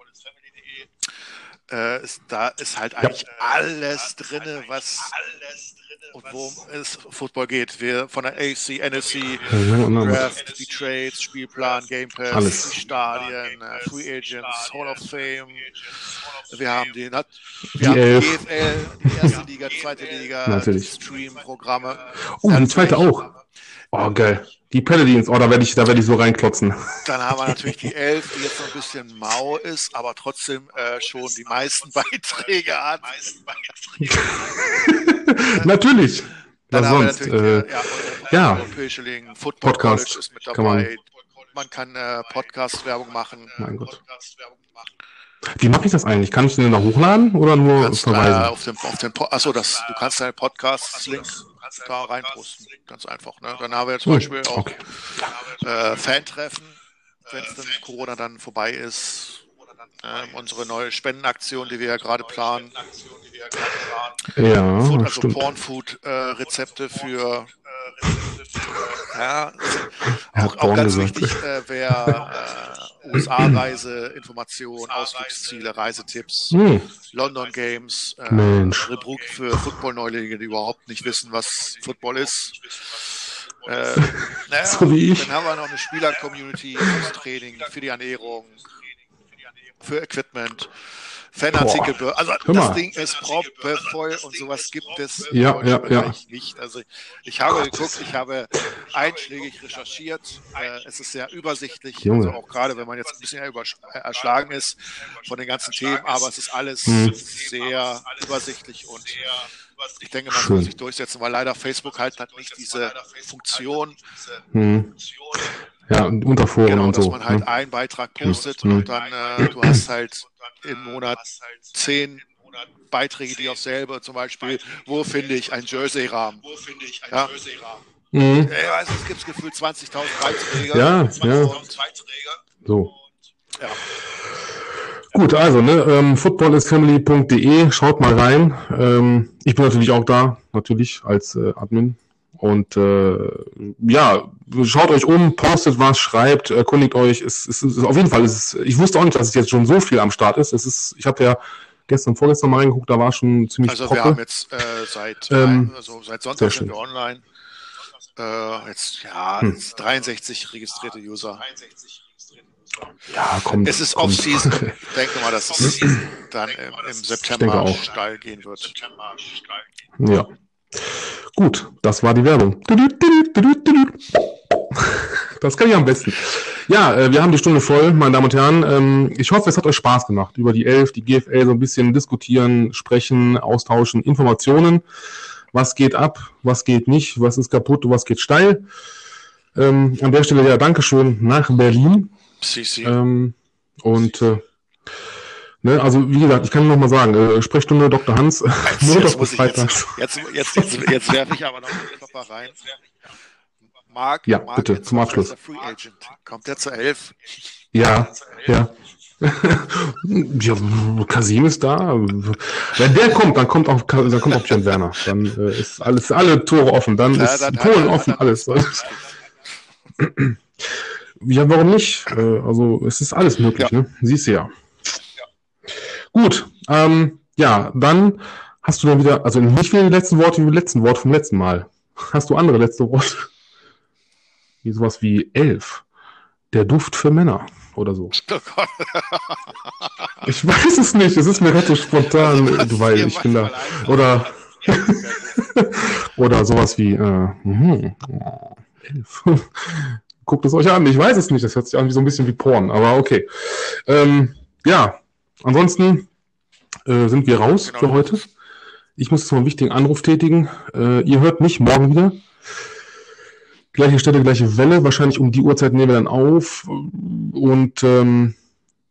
äh, ist, da ist halt eigentlich ja. alles drin, was und worum es Football geht. Wir von der AC, NFC, Draft, die Trades, Spielplan, Game Pass, alles. die Stadien, uh, Free Agents, Hall of Fame. Wir haben die, wir die, haben die GFL, die erste Liga, zweite Liga, Stream-Programme. Oh, die zweite auch. Oh, geil. Die Paladins, oh, da werde ich, da ich so reinklotzen. Dann haben wir natürlich die Elf, die jetzt noch ein bisschen mau ist, aber trotzdem äh, schon die meisten Beiträge hat. natürlich. Dann haben sonst, wir natürlich, äh, ja, ja. Football Podcast ist mit dabei. Kann man, man, kann äh, Podcast-Werbung machen. Mein Gott. Wie mache ich das eigentlich? Kann ich den da hochladen oder nur kannst, verweisen? Äh, auf den, auf den achso, das, du kannst deine Podcast-Link da reinposten. Ganz einfach. Ne? Dann haben wir zum Beispiel auch okay. äh, Fan-Treffen, wenn es dann Corona dann vorbei ist. Äh, unsere neue Spendenaktion, die wir ja gerade planen. Ja, also Porn-Food-Rezepte äh, für ja, auch, auch ganz gesagt. wichtig, äh, wer äh, USA-Reise, Informationen, Ausflugsziele, Reisetipps, hm. London Games, äh, Rebruk für Football-Neulinge, die überhaupt nicht wissen, was Football ist. Äh, naja, so wie ich. Dann haben wir noch eine Spieler-Community fürs Training, für die Ernährung, für Equipment. Fanartikel, Boah. also das Ding ist proppevoll und sowas gibt es im ja, ja, ja. nicht. Also ich habe Gott. geguckt, ich habe einschlägig recherchiert. Äh, es ist sehr übersichtlich, Junge. also auch gerade wenn man jetzt ein bisschen erschlagen ist von den ganzen Themen, aber es ist alles hm. sehr übersichtlich und ich denke, man Schön. muss sich durchsetzen, weil leider Facebook halt hat nicht diese Funktion. Hm. Ja, unter Foren genau, und so. Dass man halt ne? einen Beitrag postet hm. und dann äh, du hast halt im Monat zehn Beiträge, die auf selber zum Beispiel, wo finde ich ein Jersey-Rahmen? Wo finde ich ein ja? Jersey-Rahmen? Mhm. Ja, also es gibt gefühlt 20.000 Beiträge. Ja, ja. So. Ja. Gut, also, ne, ähm, footballisfamily.de, schaut mal rein. Ähm, ich bin natürlich auch da, natürlich als äh, Admin. Und äh, ja, schaut euch um, postet was, schreibt, erkundigt euch. Es, es, es auf jeden Fall, es ich wusste auch nicht, dass es jetzt schon so viel am Start ist. Es ist, ich habe ja gestern, vorgestern mal reingeguckt, da war schon ziemlich Also Poppe. wir haben jetzt äh, seit, ähm, also seit Sonntag sind wir online. Äh, jetzt ja, hm. 63 registrierte User. Ja, kommt. Es ist Off-Season. ich denke mal, dass es dann im, im September steil gehen wird. Ja. Gut, das war die Werbung. Das kann ich am besten. Ja, äh, wir haben die Stunde voll, meine Damen und Herren. Ähm, ich hoffe, es hat euch Spaß gemacht, über die Elf, die GFL so ein bisschen diskutieren, sprechen, austauschen, Informationen. Was geht ab, was geht nicht, was ist kaputt, was geht steil. Ähm, an der Stelle ja Dankeschön nach Berlin. Sie, sie. Ähm, und äh, Ne, also wie gesagt, ich kann noch mal sagen, äh, Sprechstunde Dr. Hans, Montag bis Freitags. Jetzt, jetzt, jetzt, jetzt, jetzt werfe ich aber noch Klopper rein. Marc, ja, Marc bitte, zum Abschluss. Free Agent. Kommt der zur Elf? Ja, ja. ja, Kasim ist da. Wenn der kommt, dann kommt auch, dann kommt auch Jan Werner. Dann äh, ist alles, alle Tore offen. Dann ja, ist dann Polen offen, alles. ja, warum nicht? Äh, also es ist alles möglich, ja. ne? Siehst du ja. Gut, ähm, ja, dann hast du dann wieder, also nicht wieder die letzten Worte wie die letzten Worte vom letzten Mal. Hast du andere letzte Worte? Wie sowas wie elf. Der Duft für Männer oder so. Oh ich weiß es nicht, es ist mir relativ spontan, du weißt, ich bin da. Oder, oder sowas wie, äh, mh, oh, elf. Guckt es euch an, ich weiß es nicht, das hört sich an wie so ein bisschen wie Porn, aber okay. Ähm, ja, Ansonsten äh, sind wir raus genau. für heute. Ich muss jetzt mal einen wichtigen Anruf tätigen. Äh, ihr hört mich morgen wieder. Gleiche Stelle, gleiche Welle. Wahrscheinlich um die Uhrzeit nehmen wir dann auf. Und ähm,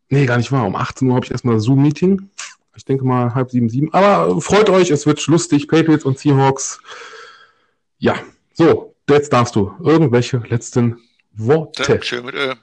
nee, gar nicht wahr. Um 18 Uhr habe ich erstmal Zoom-Meeting. Ich denke mal halb sieben, sieben. Aber freut euch, es wird lustig. Patriots und Seahawks. Ja, so, jetzt darfst du irgendwelche letzten Worte. Schön mit Ö.